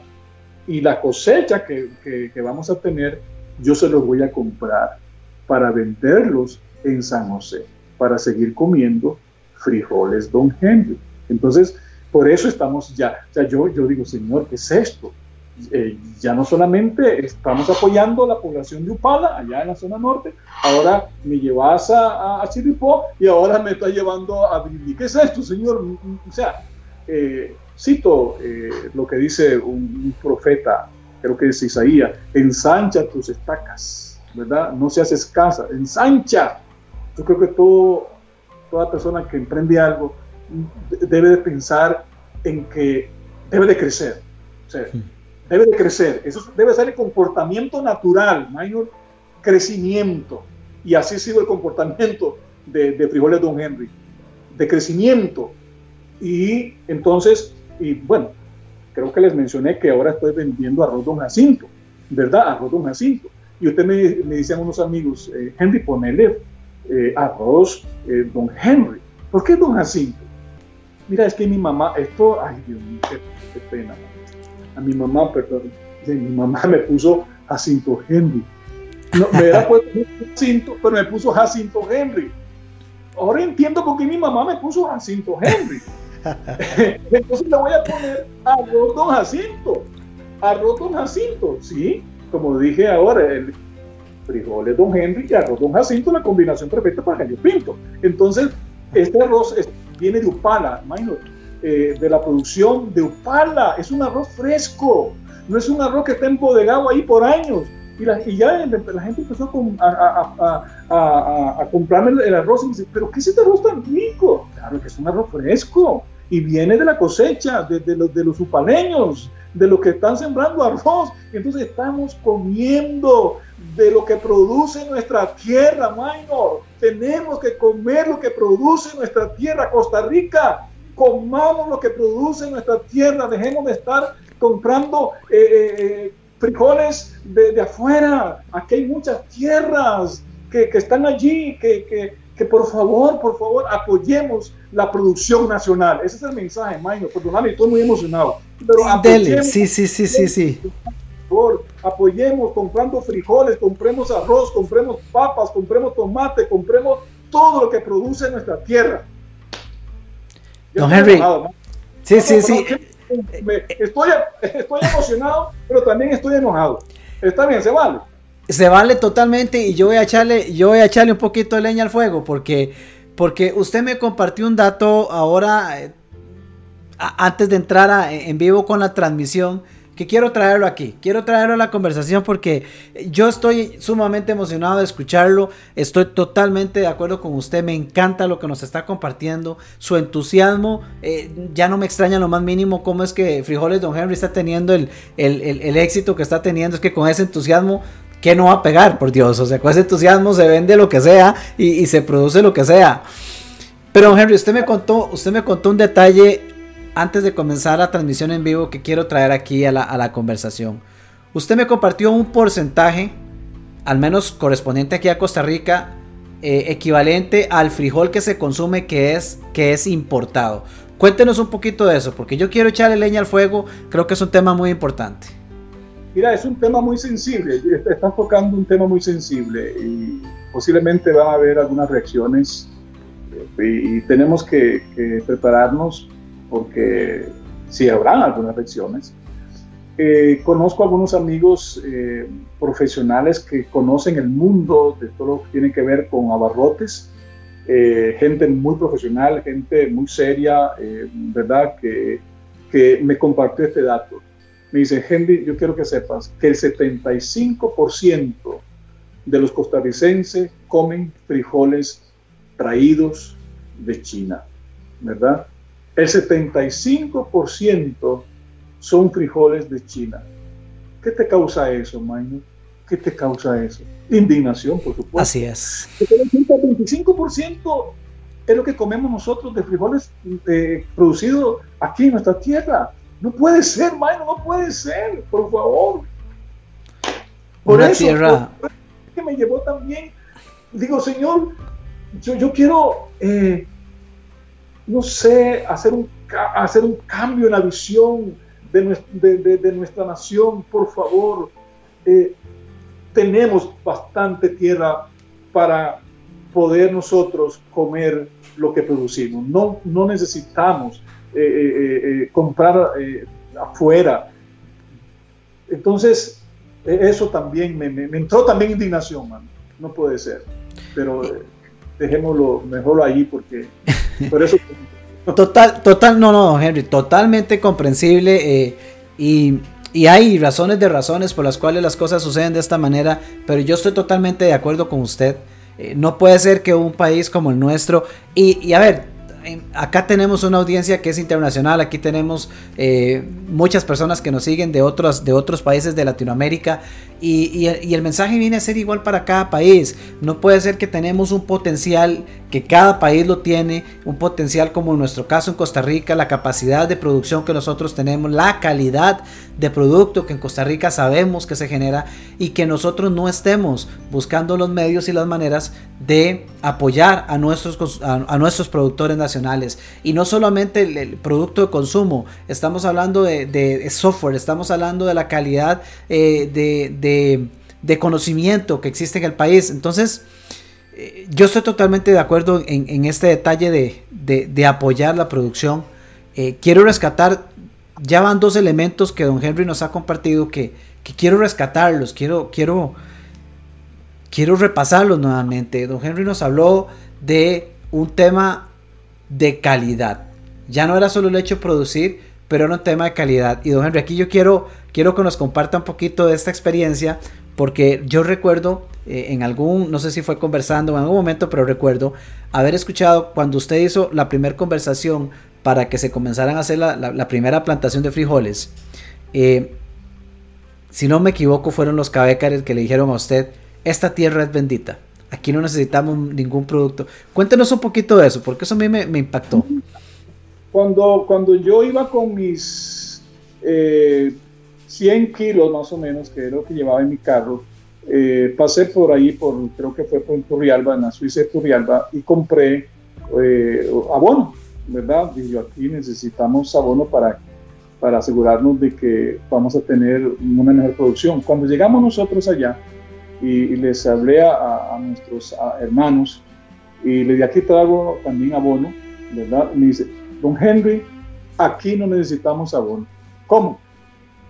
y la cosecha que, que, vamos a tener, yo se los voy a comprar para venderlos en San José, para seguir comiendo frijoles Don Henry. Entonces, por eso estamos ya, o sea, yo, yo digo, Señor, ¿qué es esto? Eh, ya no solamente estamos apoyando a la población de Upala, allá en la zona norte, ahora me llevas a, a, Chiripó y ahora me está llevando a Brindisi. ¿Qué es esto, Señor? O sea, eh, cito eh, lo que dice un, profeta, creo que es Isaías, ensancha tus estacas, ¿verdad? No seas escasa, ensancha. Yo creo que todo, toda persona que emprende algo debe de pensar en que debe de crecer. O sea, debe de crecer. Eso debe ser el comportamiento natural, mayor crecimiento. Y así ha sido el comportamiento de, de Frijoles Don Henry, de crecimiento. Y entonces, y bueno, creo que les mencioné que ahora estoy vendiendo arroz Don Jacinto, ¿verdad? Arroz Don Jacinto. Y usted me, me decían unos amigos, eh, Henry, ponele eh, arroz eh, Don Henry. ¿Por qué Don Jacinto? Mira, es que mi mamá, esto, ay Dios mío, qué, pena mi mamá, perdón, mi mamá me puso Jacinto Henry. No, me era puesto Jacinto, pero me puso Jacinto Henry. Ahora entiendo por qué mi mamá me puso Jacinto Henry. Entonces le voy a poner arroz don Jacinto. Arroz don Jacinto, sí, como dije ahora, el frijoles don Henry y arroz don Jacinto, la combinación perfecta para gallo pinto. Entonces, este arroz viene de Upala, imagínate eh, de la producción de Upala. Es un arroz fresco, no es un arroz que está embodegado ahí por años. Y, la, y ya la, gente empezó a, a, comprarme el, arroz y me dice, pero ¿qué es este arroz tan rico? Claro que es un arroz fresco y viene de la cosecha, de, los, de los upaleños, de los que están sembrando arroz. Entonces estamos comiendo de lo que produce nuestra tierra, minor. Tenemos que comer lo que produce nuestra tierra, Costa Rica comamos lo que produce nuestra tierra, dejemos de estar comprando eh, eh, eh, frijoles de, afuera. Aquí hay muchas tierras que, están allí, que, por favor, por favor, apoyemos la producción nacional. Ese es el mensaje, Maino. Perdóname, estoy muy emocionado. Pero apoyemos, sí, sí, sí, sí, sí. Por apoyemos comprando frijoles, compremos arroz, compremos papas, compremos tomate, compremos todo lo que produce nuestra tierra. Don Henry. Sí, sí, sí. estoy, estoy emocionado, pero también estoy enojado. Está bien, se vale. Se vale totalmente y yo voy a echarle, yo voy a echarle un poquito de leña al fuego porque, porque usted me compartió un dato ahora eh, antes de entrar en vivo con la transmisión que quiero traerlo aquí, quiero traerlo a la conversación porque yo estoy sumamente emocionado de escucharlo, estoy totalmente de acuerdo con usted, me encanta lo que nos está compartiendo, su entusiasmo, eh, ya no me extraña lo más mínimo cómo es que Frijoles Don Henry está teniendo el, el, éxito que está teniendo, es que con ese entusiasmo que no va a pegar, por Dios. O sea, con ese entusiasmo se vende lo que sea y, y, se produce lo que sea. Pero, Henry, usted me contó, usted me contó un detalle antes de comenzar la transmisión en vivo que quiero traer aquí a la, conversación. Usted me compartió un porcentaje, al menos correspondiente aquí a Costa Rica, eh, equivalente al frijol que se consume que es, que es importado. Cuéntenos un poquito de eso, porque yo quiero echarle leña al fuego, creo que es un tema muy importante. Mira, es un tema muy sensible, estás tocando un tema muy sensible y posiblemente van a haber algunas reacciones eh, y, tenemos que, que prepararnos porque sí habrán algunas lecciones. Eh, conozco algunos amigos eh, profesionales que conocen el mundo de todo lo que tiene que ver con abarrotes, eh, gente muy profesional, gente muy seria, ¿verdad? Que, que me compartió este dato. Me dice, Henry, yo quiero que sepas que el 75% de los costarricenses comen frijoles traídos de China, ¿verdad? El 75% son frijoles de China. ¿Qué te causa eso, Maino? ¿Qué te causa eso? Indignación, por supuesto. Así es. El 25% es lo que comemos nosotros de frijoles eh, producidos aquí en nuestra tierra. No puede ser, Maino, no puede ser, por favor. Por eso, que me llevó también, digo, Señor, yo, yo quiero, eh, no sé, hacer un, hacer un cambio en la visión de, nuestra nación, por favor. Eh, tenemos bastante tierra para poder nosotros comer lo que producimos. No, no necesitamos eh, comprar afuera. Entonces, eso también me, entró también indignación, No puede ser. Pero dejémoslo mejor ahí porque por eso... Total, total, no, no, Henry, totalmente comprensible eh, y, y, hay razones de razones por las cuales las cosas suceden de esta manera, pero yo estoy totalmente de acuerdo con usted. Eh, no puede ser que un país como el nuestro, y, y a ver, acá tenemos una audiencia que es internacional, aquí tenemos eh, muchas personas que nos siguen de otros, de otros países de Latinoamérica y, el mensaje viene a ser igual para cada país. No puede ser que tenemos un potencial que cada país lo tiene, un potencial como en nuestro caso en Costa Rica, la capacidad de producción que nosotros tenemos, la calidad de producto que en Costa Rica sabemos que se genera y que nosotros no estemos buscando los medios y las maneras de apoyar a nuestros, a, nuestros productores nacionales. Y no solamente el, producto de consumo, estamos hablando de, software, estamos hablando de la calidad eh, de, conocimiento que existe en el país. Entonces, eh, yo estoy totalmente de acuerdo en, este detalle de, apoyar la producción. Eh, quiero rescatar, ya van dos elementos que don Henry nos ha compartido que, que quiero rescatarlos, quiero, quiero quiero repasarlos nuevamente. Don Henry nos habló de un tema de calidad. Ya no era solo el hecho de producir, pero era un tema de calidad. Y don Henry, aquí yo quiero, quiero que nos comparta un poquito de esta experiencia, porque yo recuerdo eh, en algún, no sé si fue conversando en algún momento, pero recuerdo haber escuchado cuando usted hizo la primera conversación para que se comenzaran a hacer la, primera plantación de frijoles. Eh, si no me equivoco, fueron los cabécares que le dijeron a usted, esta tierra es bendita. Aquí no necesitamos ningún producto. Cuéntenos un poquito de eso, porque eso a mí me, impactó. Cuando, cuando yo iba con mis 100 eh, kilos más o menos, que era lo que llevaba en mi carro, eh, pasé por ahí, por, creo que fue por Turrialba, en la Suiza de Turrialba, y compré eh, abono, ¿verdad? Y yo aquí necesitamos abono para, para asegurarnos de que vamos a tener una mejor producción. Cuando llegamos nosotros allá, y, les hablé a, nuestros hermanos y le di aquí traigo también abono, ¿verdad? me dice, don Henry, aquí no necesitamos abono. ¿Cómo?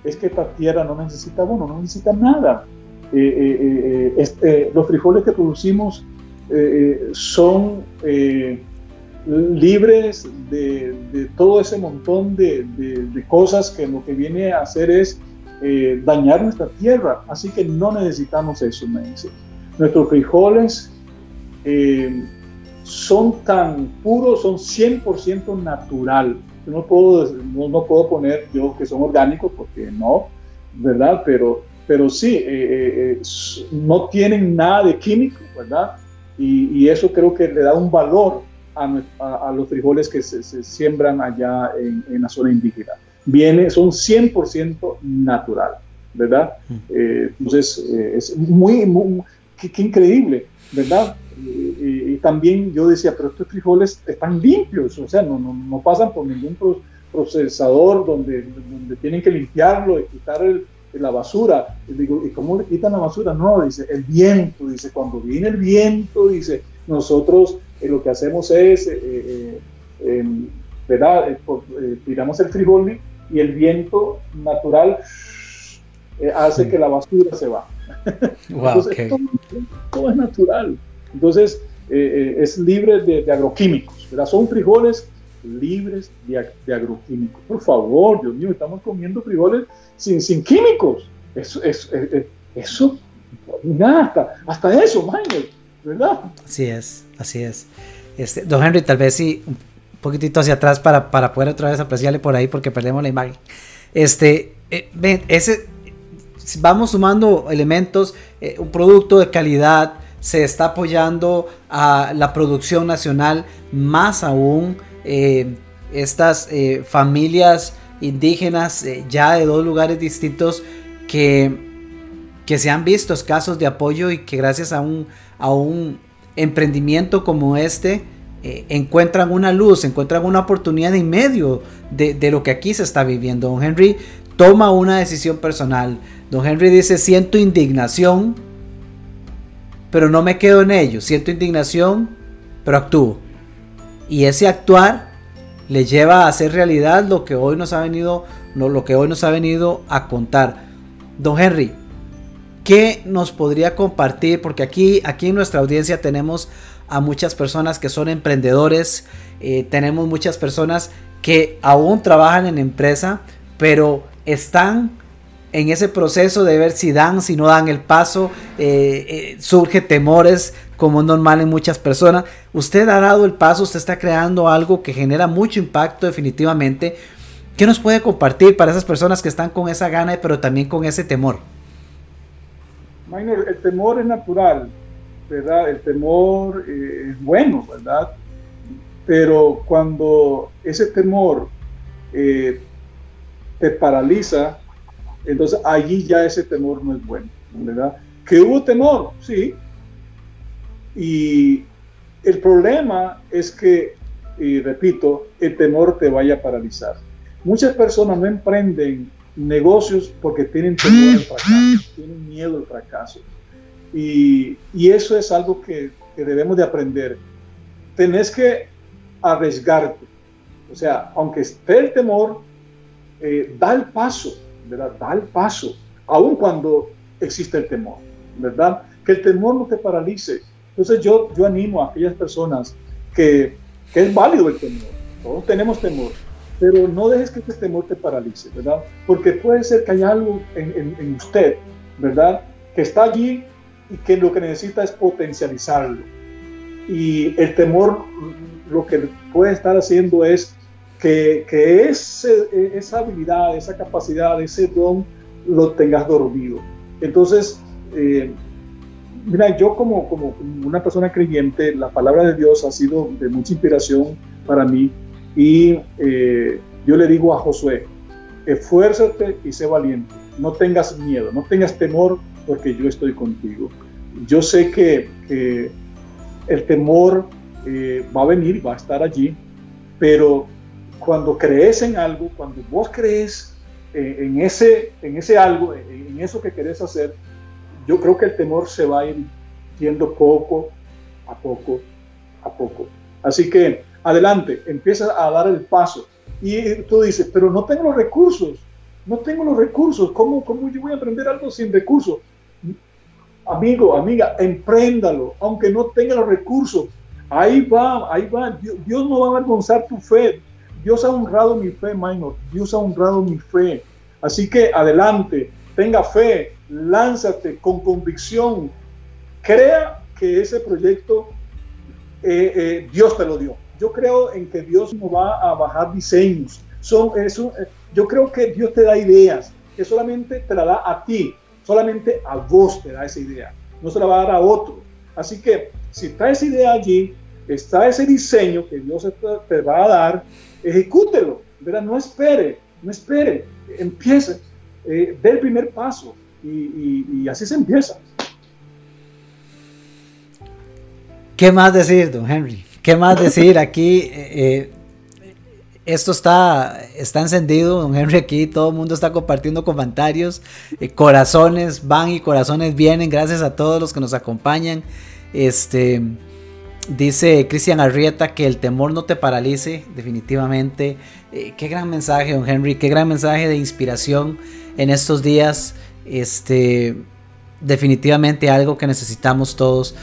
Es que esta tierra no necesita abono, no necesita nada. Eh, eh, eh, los frijoles que producimos son libres de, todo ese montón de, cosas que lo que viene a hacer es eh, dañar nuestra tierra. Así que no necesitamos eso, me dice. Nuestros frijoles eh, son tan puros, son 100% natural. no puedo, no, puedo poner yo que son orgánicos porque no, ¿verdad? Pero, pero sí, eh, no tienen nada de químico, ¿verdad? Y, eso creo que le da un valor a, los frijoles que se, siembran allá en, en la zona indígena viene, son 100% natural, ¿verdad? Mm. Eh, entonces, eh, es muy, muy qué, increíble, ¿verdad? Y, también yo decía, pero estos frijoles están limpios, o sea, no, no, no pasan por ningún procesador donde, donde tienen que limpiarlo y quitar el, la basura. Y digo, ¿y cómo le quitan la basura? No, dice, el viento, dice, cuando viene el viento, dice, nosotros eh, lo que hacemos es, em, ¿verdad? tiramos el frijol y el viento natural eh, hace que la basura se va. Entonces, todo, es natural. Entonces, eh, eh, es libre de, agroquímicos. Son frijoles libres de, agroquímicos. Por favor, Dios mío, estamos comiendo frijoles sin, sin químicos. Eso, eso, eso hasta, hasta eso, ¿verdad? Así es, así es. Este, don Henry, tal vez sí, poquitito hacia atrás para, para poder otra vez apreciarle por ahí porque perdemos la imagen. Este, eh, ven, ese, vamos sumando elementos, eh, un producto de calidad, se está apoyando a la producción nacional, más aún eh, estas familias indígenas ya de dos lugares distintos que que se han visto casos de apoyo y que gracias a un, a un emprendimiento como este eh, encuentran una luz, encuentran una oportunidad en medio de, lo que aquí se está viviendo. Don Henry toma una decisión personal. Don Henry dice, siento indignación, pero no me quedo en ello. Siento indignación, pero actúo. Y ese actuar le lleva a hacer realidad lo que hoy nos ha venido, lo que hoy nos ha venido a contar. Don Henry, ¿qué nos podría compartir? Porque aquí, aquí en nuestra audiencia tenemos a muchas personas que son emprendedores, eh, tenemos muchas personas que aún trabajan en empresa, pero están en ese proceso de ver si dan, si no dan el paso, eh, eh, surge temores como normal en muchas personas. Usted ha dado el paso, usted está creando algo que genera mucho impacto definitivamente. ¿Qué nos puede compartir para esas personas que están con esa gana, pero también con ese temor? Minor, el temor es natural, ¿verdad? El temor eh, es bueno, ¿verdad? Pero cuando ese temor eh, te paraliza, entonces allí ya ese temor no es bueno, ¿verdad? Que hubo temor, sí, y el problema es que, y repito, el temor te vaya a paralizar. Muchas personas no emprenden negocios porque tienen temor al fracaso, tienen miedo al fracaso. Y, eso es algo que, debemos de aprender. Tenés que arriesgarte. O sea, aunque esté el temor, eh, da el paso, ¿verdad? Da el paso, aun cuando existe el temor, ¿verdad? Que el temor no te paralice. Entonces yo, yo animo a aquellas personas que, que es válido el temor, todos tenemos temor, pero no dejes que este temor te paralice, ¿verdad? Porque puede ser que haya algo en, en, usted, ¿verdad? Que está allí y que lo que necesita es potencializarlo. Y el temor lo que puede estar haciendo es que, que ese, esa habilidad, esa capacidad, ese don lo tengas dormido. Entonces, eh, mira, yo como, como una persona creyente, la palabra de Dios ha sido de mucha inspiración para mí y eh, yo le digo a Josué, esfuérzate y sé valiente, no tengas miedo, no tengas temor porque yo estoy contigo. Yo sé que, el temor eh, va a venir, va a estar allí, pero cuando crees en algo, cuando vos crees eh, en, ese, en ese algo, en eso que querés hacer, yo creo que el temor se va a ir yendo poco a poco a poco. Así que adelante, empieza a dar el paso. Y tú dices, pero no tengo los recursos, no tengo los recursos, ¿cómo, cómo yo voy a aprender algo sin recursos? Amigo, amiga, empréndalo, aunque no tenga los recursos. Ahí va, ahí va. Dios, no va a avergonzar tu fe. Dios ha honrado mi fe, minor. Dios ha honrado mi fe. Así que adelante, tenga fe, lánzate con convicción, crea que ese proyecto eh, eh, Dios te lo dio. Yo creo en que Dios no va a bajar diseños. Son, eso, eh, yo creo que Dios te da ideas, que solamente te la da a ti, solamente a vos te da esa idea, no se la va a dar a otro. Así que si está esa idea allí, está ese diseño que Dios te va a dar, ejecútelo, ¿verdad? No espere, no espere, empiece, eh, dé el primer paso, y, así se empieza. ¿Qué más decir, don Henry? ¿Qué más decir? Aquí eh, eh, esto está, está encendido, don Henry, aquí todo el mundo está compartiendo comentarios, eh, corazones van y corazones vienen, gracias a todos los que nos acompañan. Este, dice Cristian Arrieta que el temor no te paralice, definitivamente. qué gran mensaje, don Henry, qué gran mensaje de inspiración en estos días este, definitivamente algo que necesitamos todos.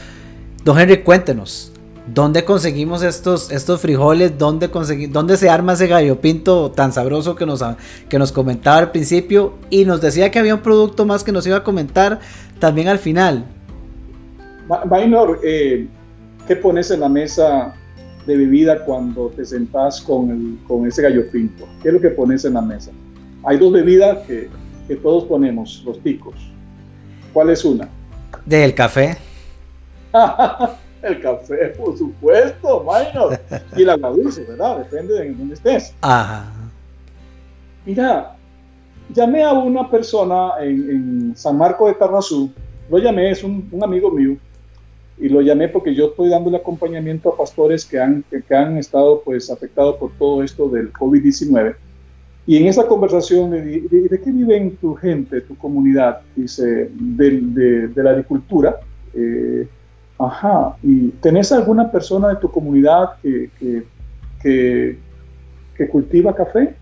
Don Henry, cuéntenos, ¿dónde conseguimos estos, estos frijoles? ¿Dónde, ¿Dónde se arma ese gallo pinto tan sabroso que nos, que nos comentaba al principio? Y nos decía que había un producto más que nos iba a comentar también al final. Maynor, eh, ¿qué pones en la mesa de bebida cuando te sentás con, con ese gallo pinto? ¿Qué es lo que pones en la mesa? Hay dos bebidas que que todos ponemos, los picos. ¿Cuál es una? Del café. el café, por supuesto, bueno. Y el agua dulce, ¿verdad? Depende de dónde estés. Ajá. Mira, llamé a una persona en, San Marco de Tarrazú, lo llamé, es un, amigo mío, y lo llamé porque yo estoy dándole acompañamiento a pastores que han, que, han estado pues afectados por todo esto del COVID-19. Y en esa conversación le dije, ¿de, qué viven tu gente, tu comunidad? Dice, de, de, la agricultura. Eh, ajá, ¿y tenés alguna persona de tu comunidad que, que, cultiva café?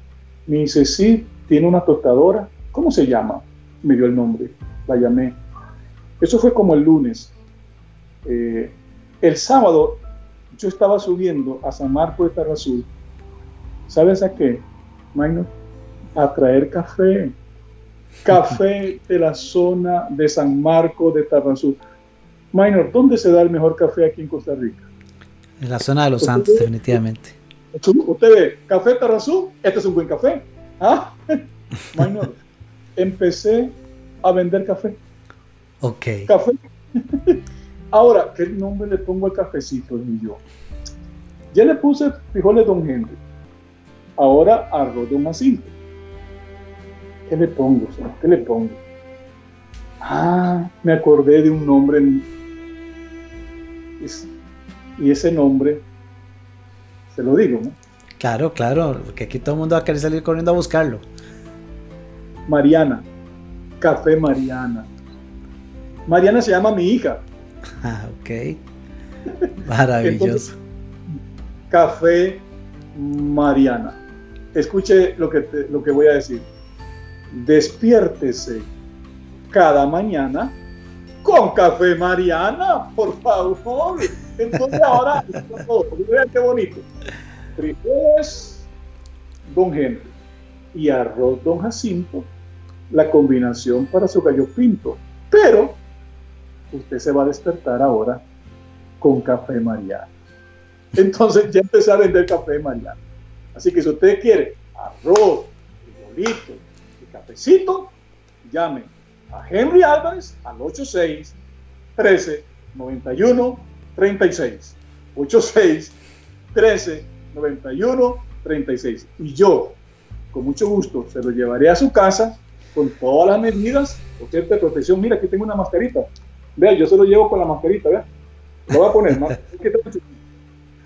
Me dice, sí, tiene una tostadora. ¿Cómo se llama? Me dio el nombre. La llamé. Eso fue como el lunes. Eh, el sábado yo estaba subiendo a San Marco de Tarrazú. ¿Sabes a qué? A traer café. Café de la zona de San Marco de Tarrazú. Minor, ¿dónde se da el mejor café aquí en Costa Rica? En la zona de los Santos, definitivamente. Usted ve, café Tarrazú, este es un buen café. ¿Ah? Minor, empecé a vender café. Ok. Café. Ahora, ¿qué nombre le pongo al cafecito? Y yo. Ya le puse frijoles Don Henry. Ahora arroz Don Jacinto. ¿Qué le pongo? ¿Qué le pongo? Ah, me acordé de un nombre. Y ese nombre, se lo digo, ¿no? Claro, claro, porque aquí todo el mundo va a querer salir corriendo a buscarlo. Mariana, Café Mariana. Mariana se llama mi hija. Ah, ok. Maravilloso. Café Mariana. Escuche lo que, lo que voy a decir. Despiértese cada mañana con Café Mariana, por favor. Entonces ahora, vean qué bonito frijoles Don Henry y arroz Don Jacinto, la combinación para su gallo pinto. Pero usted se va a despertar ahora con café Mariana. Entonces ya empecé a vender café Mariana. Así que si usted quiere arroz, frijolito y cafecito, llame a Henry Álvarez al 86 13 91 36. 86 13 91 36. Y yo, con mucho gusto, se lo llevaré a su casa con todas las medidas, por cierto, de protección. Mira, aquí tengo una mascarita. Vea, yo se lo llevo con la mascarita, vea. Lo voy a poner, ¿no?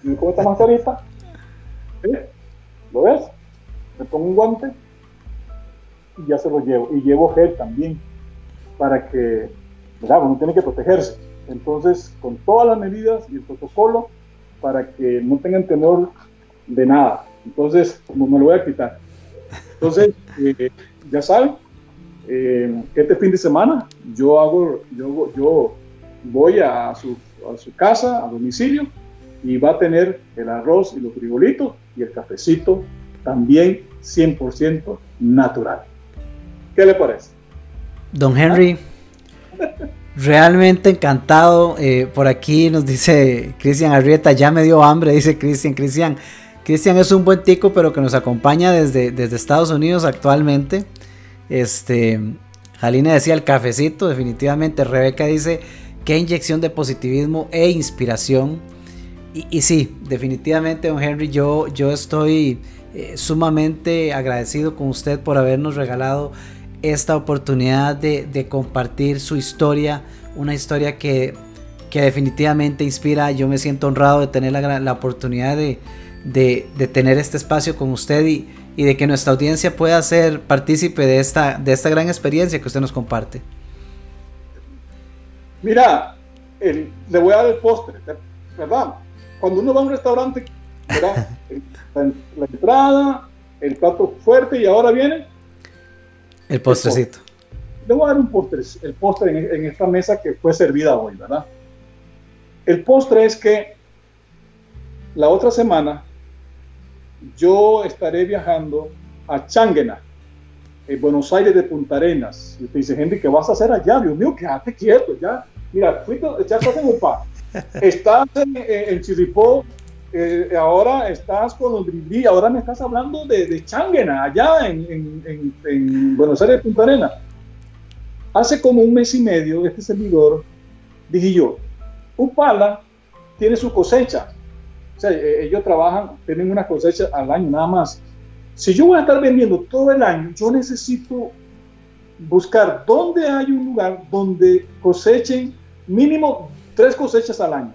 Me pongo esta mascarita. ¿eh? ¿Lo ves? Me pongo un guante y ya se lo llevo. Y llevo gel también para que, ¿verdad? Uno tiene que protegerse. Entonces, con todas las medidas y el protocolo para que no tengan temor de nada. Entonces, como me lo voy a quitar. Entonces, eh, ya saben, eh, este fin de semana yo hago, yo, yo voy a su, a su casa, a domicilio, y va a tener el arroz y los frijolitos y el cafecito también 100% natural. ¿Qué le parece? Don Henry, realmente encantado. Eh, por aquí nos dice Cristian Arrieta, ya me dio hambre, dice Cristian. Cristian, Cristian es un buen tico, pero que nos acompaña desde, desde Estados Unidos actualmente. Este, Jalina decía el cafecito, definitivamente. Rebeca dice, qué inyección de positivismo e inspiración. Y, sí, definitivamente, don Henry, yo, yo estoy eh, sumamente agradecido con usted por habernos regalado esta oportunidad de, compartir su historia, una historia que, que, definitivamente inspira. Yo me siento honrado de tener la, la oportunidad de, de, tener este espacio con usted y, de que nuestra audiencia pueda ser partícipe de esta, de esta gran experiencia que usted nos comparte. Mira, le voy a dar el postre, ¿verdad? Cuando uno va a un restaurante, ¿verdad? la, entrada, el plato fuerte y ahora viene el postrecito. Le voy a dar un postre, el postre en, en esta mesa que fue servida hoy, ¿verdad? El postre es que la otra semana yo estaré viajando a Changuena, en Buenos Aires de Punta Arenas. Y te dice, Henry, ¿qué vas a hacer allá? Dios mío, quédate quieto, ya. Mira, ya estás en Upa, estás en, en Chiripó, eh, ahora estás con los ahora me estás hablando de, de Changuena, allá en, en, Buenos Aires Punta Arenas. Hace como un mes y medio, este servidor, dije yo, Upala tiene su cosecha, sea, eh, ellos trabajan, tienen una cosecha al año nada más. si yo voy a estar vendiendo todo el año, yo necesito buscar dónde hay un lugar donde cosechen mínimo tres cosechas al año.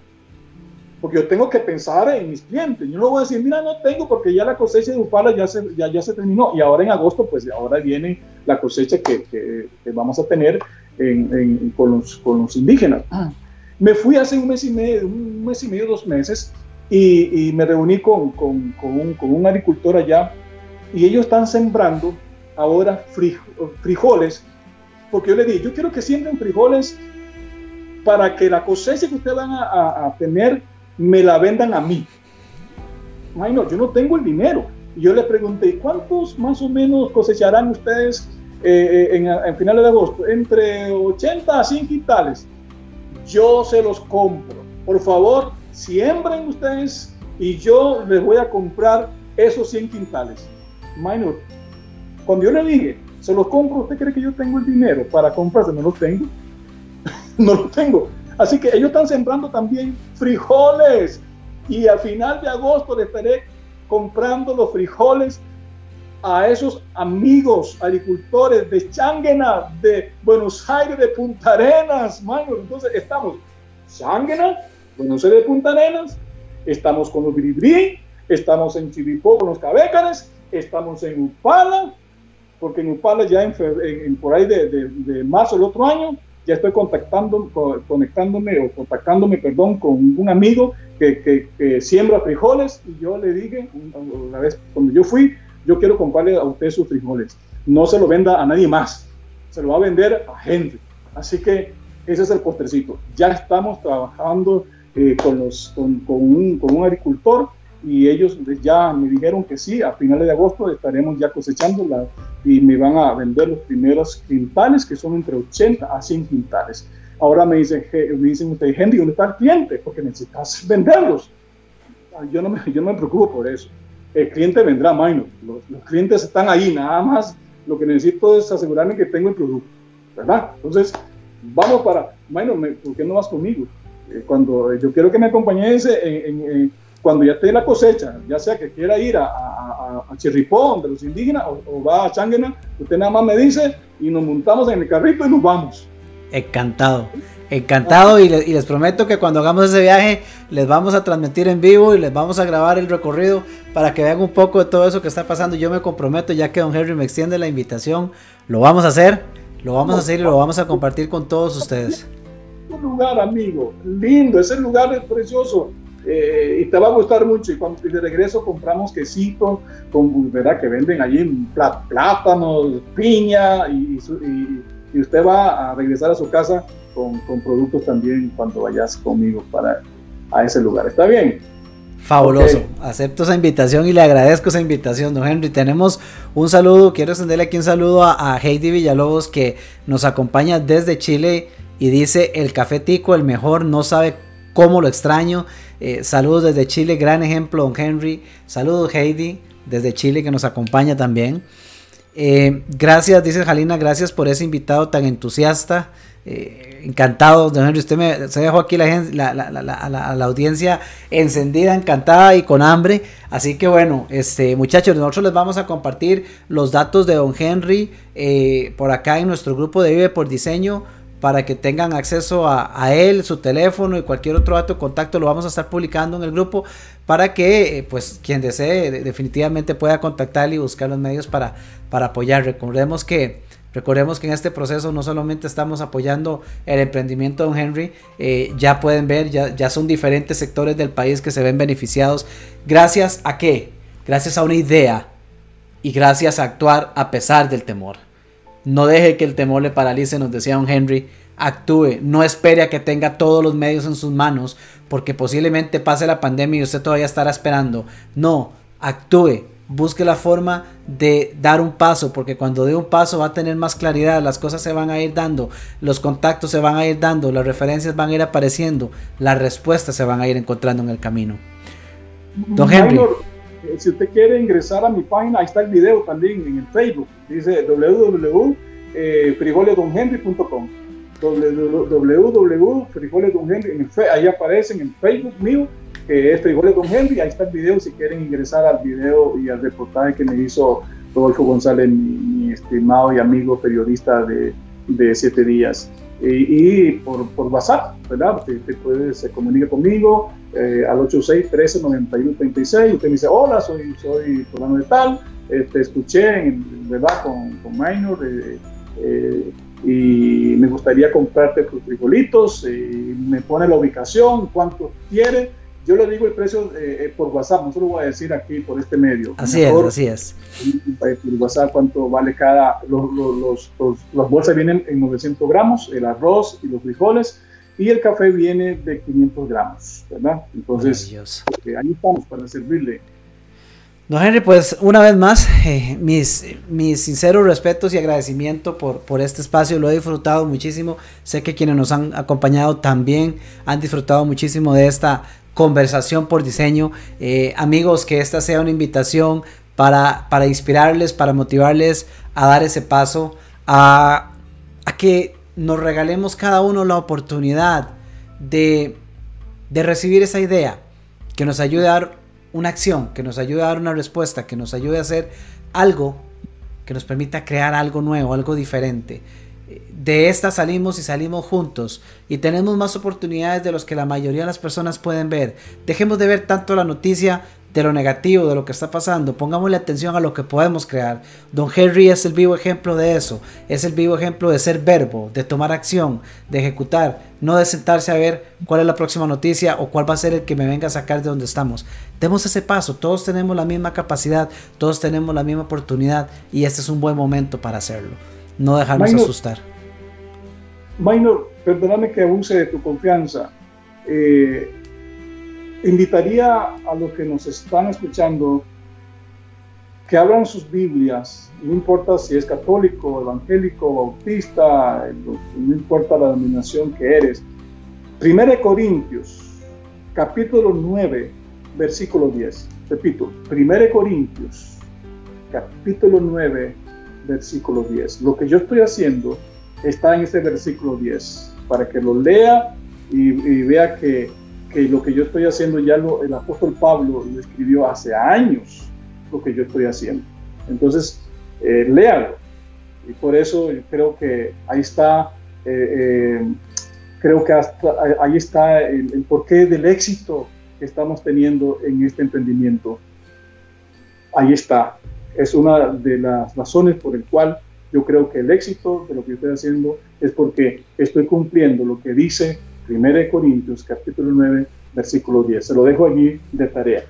Porque yo tengo que pensar en mis clientes. Yo no voy a decir, mira, no tengo porque ya la cosecha de Upala ya se, ya, ya se terminó. Y ahora en agosto, pues ahora viene la cosecha que, que, vamos a tener en, con, los, con, los, indígenas. Ah. Me fui hace un mes y medio, un mes y medio, dos meses, y, y me reuní con, con, un, con un agricultor allá, y ellos están sembrando ahora frijoles, porque yo le dije, yo quiero que siembren frijoles para que la cosecha que ustedes van a, tener me la vendan a mí. Ay, no, yo no tengo el dinero. Y yo le pregunté, ¿cuántos más o menos cosecharán ustedes eh, eh, en, en, finales de agosto? Entre 80 a 100 quintales. Yo se los compro. Por favor, siembren ustedes y yo les voy a comprar esos 100 quintales. Minor, cuando yo le dije, se los compro, ¿usted cree que yo tengo el dinero para comprarse? No lo tengo. no lo tengo. Así que ellos están sembrando también frijoles. Y al final de agosto le estaré comprando los frijoles a esos amigos agricultores de Changuena, de Buenos Aires, de Punta Arenas, mano. Entonces estamos Changuena, Buenos Aires de Punta Arenas, estamos con los Biribrí, estamos en Chiripó con los Cabécares, estamos en Upala, porque en Upala ya en, por ahí de, de, marzo del otro año ya estoy contactando, conectándome o contactándome, perdón, con un amigo que, que, siembra frijoles y yo le dije, una vez cuando yo fui, yo quiero comprarle a usted sus frijoles. No se lo venda a nadie más, se lo va a vender a gente. Así que ese es el postrecito. Ya estamos trabajando eh, con, los, con, con, un, con un agricultor y ellos ya me dijeron que sí, a finales de agosto estaremos ya cosechando y me van a vender los primeros quintales, que son entre 80 a 100 quintales. Ahora me dicen, me dicen ustedes, Henry, ¿dónde está el cliente? Porque necesitas venderlos. Yo no me, yo no me preocupo por eso. El cliente vendrá, Maino. Los, los clientes están ahí, nada más lo que necesito es asegurarme que tengo el producto, ¿verdad? Entonces, vamos para, Maino, ¿por qué no vas conmigo? Eh, cuando yo quiero que me acompañes en, en cuando ya esté la cosecha, ya sea que quiera ir a, a, a Chirripón de los indígenas o, va a Changuena, usted nada más me dice y nos montamos en el carrito y nos vamos. Encantado, encantado y, les prometo que cuando hagamos ese viaje les vamos a transmitir en vivo y les vamos a grabar el recorrido para que vean un poco de todo eso que está pasando. Yo me comprometo ya que don Henry me extiende la invitación, lo vamos a hacer, lo vamos a hacer y lo vamos a compartir con todos ustedes. Un lugar, amigo, lindo, ese lugar es precioso eh, y te va a gustar mucho. Y, cuando, de regreso compramos quesito, con, ¿verdad? Que venden allí plátanos, piña, y, y, usted va a regresar a su casa con, con, productos también cuando vayas conmigo para a ese lugar. ¿Está bien? Fabuloso, acepto esa invitación y le agradezco esa invitación, don Henry. Tenemos un saludo, quiero extenderle aquí un saludo a, a Heidi Villalobos que nos acompaña desde Chile y dice el café tico, el mejor, no sabe cómo lo extraño. Eh, saludos desde Chile, gran ejemplo, don Henry. Saludos, Heidi, desde Chile, que nos acompaña también. Eh, gracias, dice Jalina, gracias por ese invitado tan entusiasta. Eh, encantado, don Henry. Usted me se dejó aquí la, la, audiencia encendida, encantada y con hambre. Así que bueno, este, muchachos, nosotros les vamos a compartir los datos de don Henry por acá en nuestro grupo de Vive por Diseño para que tengan acceso a, él, su teléfono y cualquier otro dato de contacto lo vamos a estar publicando en el grupo para que eh, pues quien desee definitivamente pueda contactarle y buscar los medios para, para apoyar. Recordemos que Recordemos que en este proceso no solamente estamos apoyando el emprendimiento de Don Henry, eh, ya pueden ver, ya, ya son diferentes sectores del país que se ven beneficiados. Gracias a qué? Gracias a una idea y gracias a actuar a pesar del temor. No deje que el temor le paralice, nos decía don Henry. Actúe, no espere a que tenga todos los medios en sus manos, porque posiblemente pase la pandemia y usted todavía estará esperando. No, actúe, busque la forma de dar un paso, porque cuando dé un paso va a tener más claridad, las cosas se van a ir dando, los contactos se van a ir dando, las referencias van a ir apareciendo, las respuestas se van a ir encontrando en el camino. Don Henry. Eh, si usted quiere ingresar a mi página, ahí está el video también en el Facebook. Dice www.frijolesdonhenry.com www.frijolesdonhenry, ahí aparece en Facebook mío que es Frigoles Don Henry. Ahí está el video si quieren ingresar al video y al reportaje que me hizo Rodolfo González, mi, estimado y amigo periodista de, de Siete Días. Y, por, por, WhatsApp, ¿verdad? Te, puedes, se comunica conmigo eh, al 86-13-91-36. Usted me dice, hola, soy, soy fulano de tal, eh, te escuché, ¿verdad? Con, con Minor. Eh, eh y me gustaría comprarte tus frijolitos, y me pone la ubicación, cuánto quiere. Yo le digo el precio eh, eh, por WhatsApp, no se lo voy a decir aquí por este medio. Así es, así es. Por WhatsApp cuánto vale cada, los, los, los, las bolsas vienen en 900 gramos, el arroz y los frijoles, y el café viene de 500 gramos, ¿verdad? Entonces, eh, ahí estamos para servirle. Don Henry, pues una vez más, eh, mis, mis sinceros respetos y agradecimiento por, por este espacio, lo he disfrutado muchísimo, sé que quienes nos han acompañado también han disfrutado muchísimo de esta conversación por diseño. Eh, amigos, que esta sea una invitación para, para inspirarles, para motivarles a dar ese paso, a, a que nos regalemos cada uno la oportunidad de, de recibir esa idea, que nos ayude a dar una acción, que nos ayude a dar una respuesta, que nos ayude a hacer algo que nos permita crear algo nuevo, algo diferente. De esta salimos y salimos juntos y tenemos más oportunidades de los que la mayoría de las personas pueden ver. Dejemos de ver tanto la noticia de lo negativo, de lo que está pasando. Pongámosle atención a lo que podemos crear. Don Henry es el vivo ejemplo de eso. Es el vivo ejemplo de ser verbo, de tomar acción, de ejecutar, no de sentarse a ver cuál es la próxima noticia o cuál va a ser el que me venga a sacar de donde estamos. Demos ese paso. Todos tenemos la misma capacidad, todos tenemos la misma oportunidad y este es un buen momento para hacerlo. No dejarnos asustar. Minor, perdóname que abuse de tu confianza. Eh, invitaría a los que nos están escuchando que abran sus Biblias, no importa si es católico, evangélico, bautista, no importa la denominación que eres. Primera de Corintios, capítulo 9, versículo 10. Repito, Primera de Corintios, capítulo 9, versículo 10. Lo que yo estoy haciendo está en ese versículo 10, para que lo lea y vea que lo que yo estoy haciendo ya lo, el apóstol Pablo lo escribió hace años, lo que yo estoy haciendo. Entonces, eh, léalo. Y por eso creo que ahí está, eh, eh, creo que hasta, ahí está el, porqué del éxito que estamos teniendo en este emprendimiento. Ahí está. Es una de las razones por el cual yo creo que el éxito de lo que estoy haciendo es porque estoy cumpliendo lo que dice 1 Corintios capítulo 9, versículo 10. Se lo dejo allí de tarea.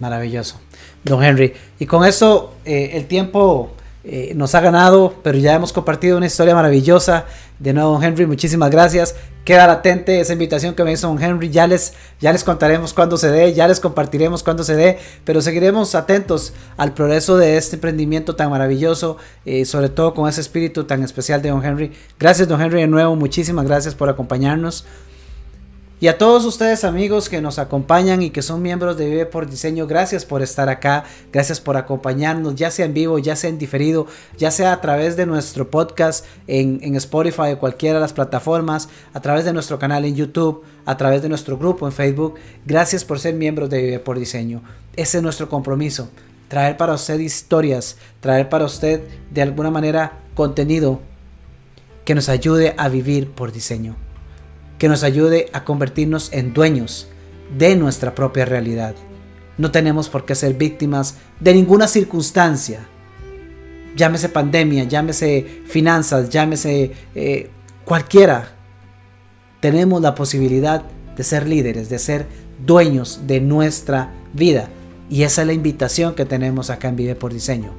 Maravilloso. Don Henry. Y con eso eh, el tiempo eh, nos ha ganado, pero ya hemos compartido una historia maravillosa. De nuevo, don Henry, muchísimas gracias. Queda latente esa invitación que me hizo don Henry. Ya les, ya les contaremos cuándo se dé, ya les compartiremos cuándo se dé, pero seguiremos atentos al progreso de este emprendimiento tan maravilloso, eh, sobre todo con ese espíritu tan especial de don Henry. Gracias, don Henry, de nuevo. Muchísimas gracias por acompañarnos. Y a todos ustedes amigos que nos acompañan y que son miembros de Vive por Diseño, gracias por estar acá, gracias por acompañarnos, ya sea en vivo, ya sea en diferido, ya sea a través de nuestro podcast en, Spotify o cualquiera de las plataformas, a través de nuestro canal en YouTube, a través de nuestro grupo en Facebook. Gracias por ser miembros de Vive por Diseño. Ese es nuestro compromiso, traer para usted historias, traer para usted de alguna manera contenido que nos ayude a vivir por diseño que nos ayude a convertirnos en dueños de nuestra propia realidad. No tenemos por qué ser víctimas de ninguna circunstancia. Llámese pandemia, llámese finanzas, llámese eh, cualquiera. Tenemos la posibilidad de ser líderes, de ser dueños de nuestra vida. Y esa es la invitación que tenemos acá en Vive por Diseño.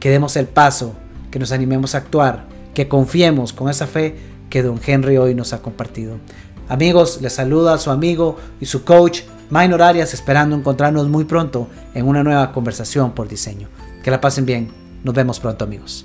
Que demos el paso, que nos animemos a actuar, que confiemos con esa fe que don Henry hoy nos ha compartido. Amigos, les saluda su amigo y su coach Minor Arias, esperando encontrarnos muy pronto en una nueva conversación por diseño. Que la pasen bien. Nos vemos pronto, amigos.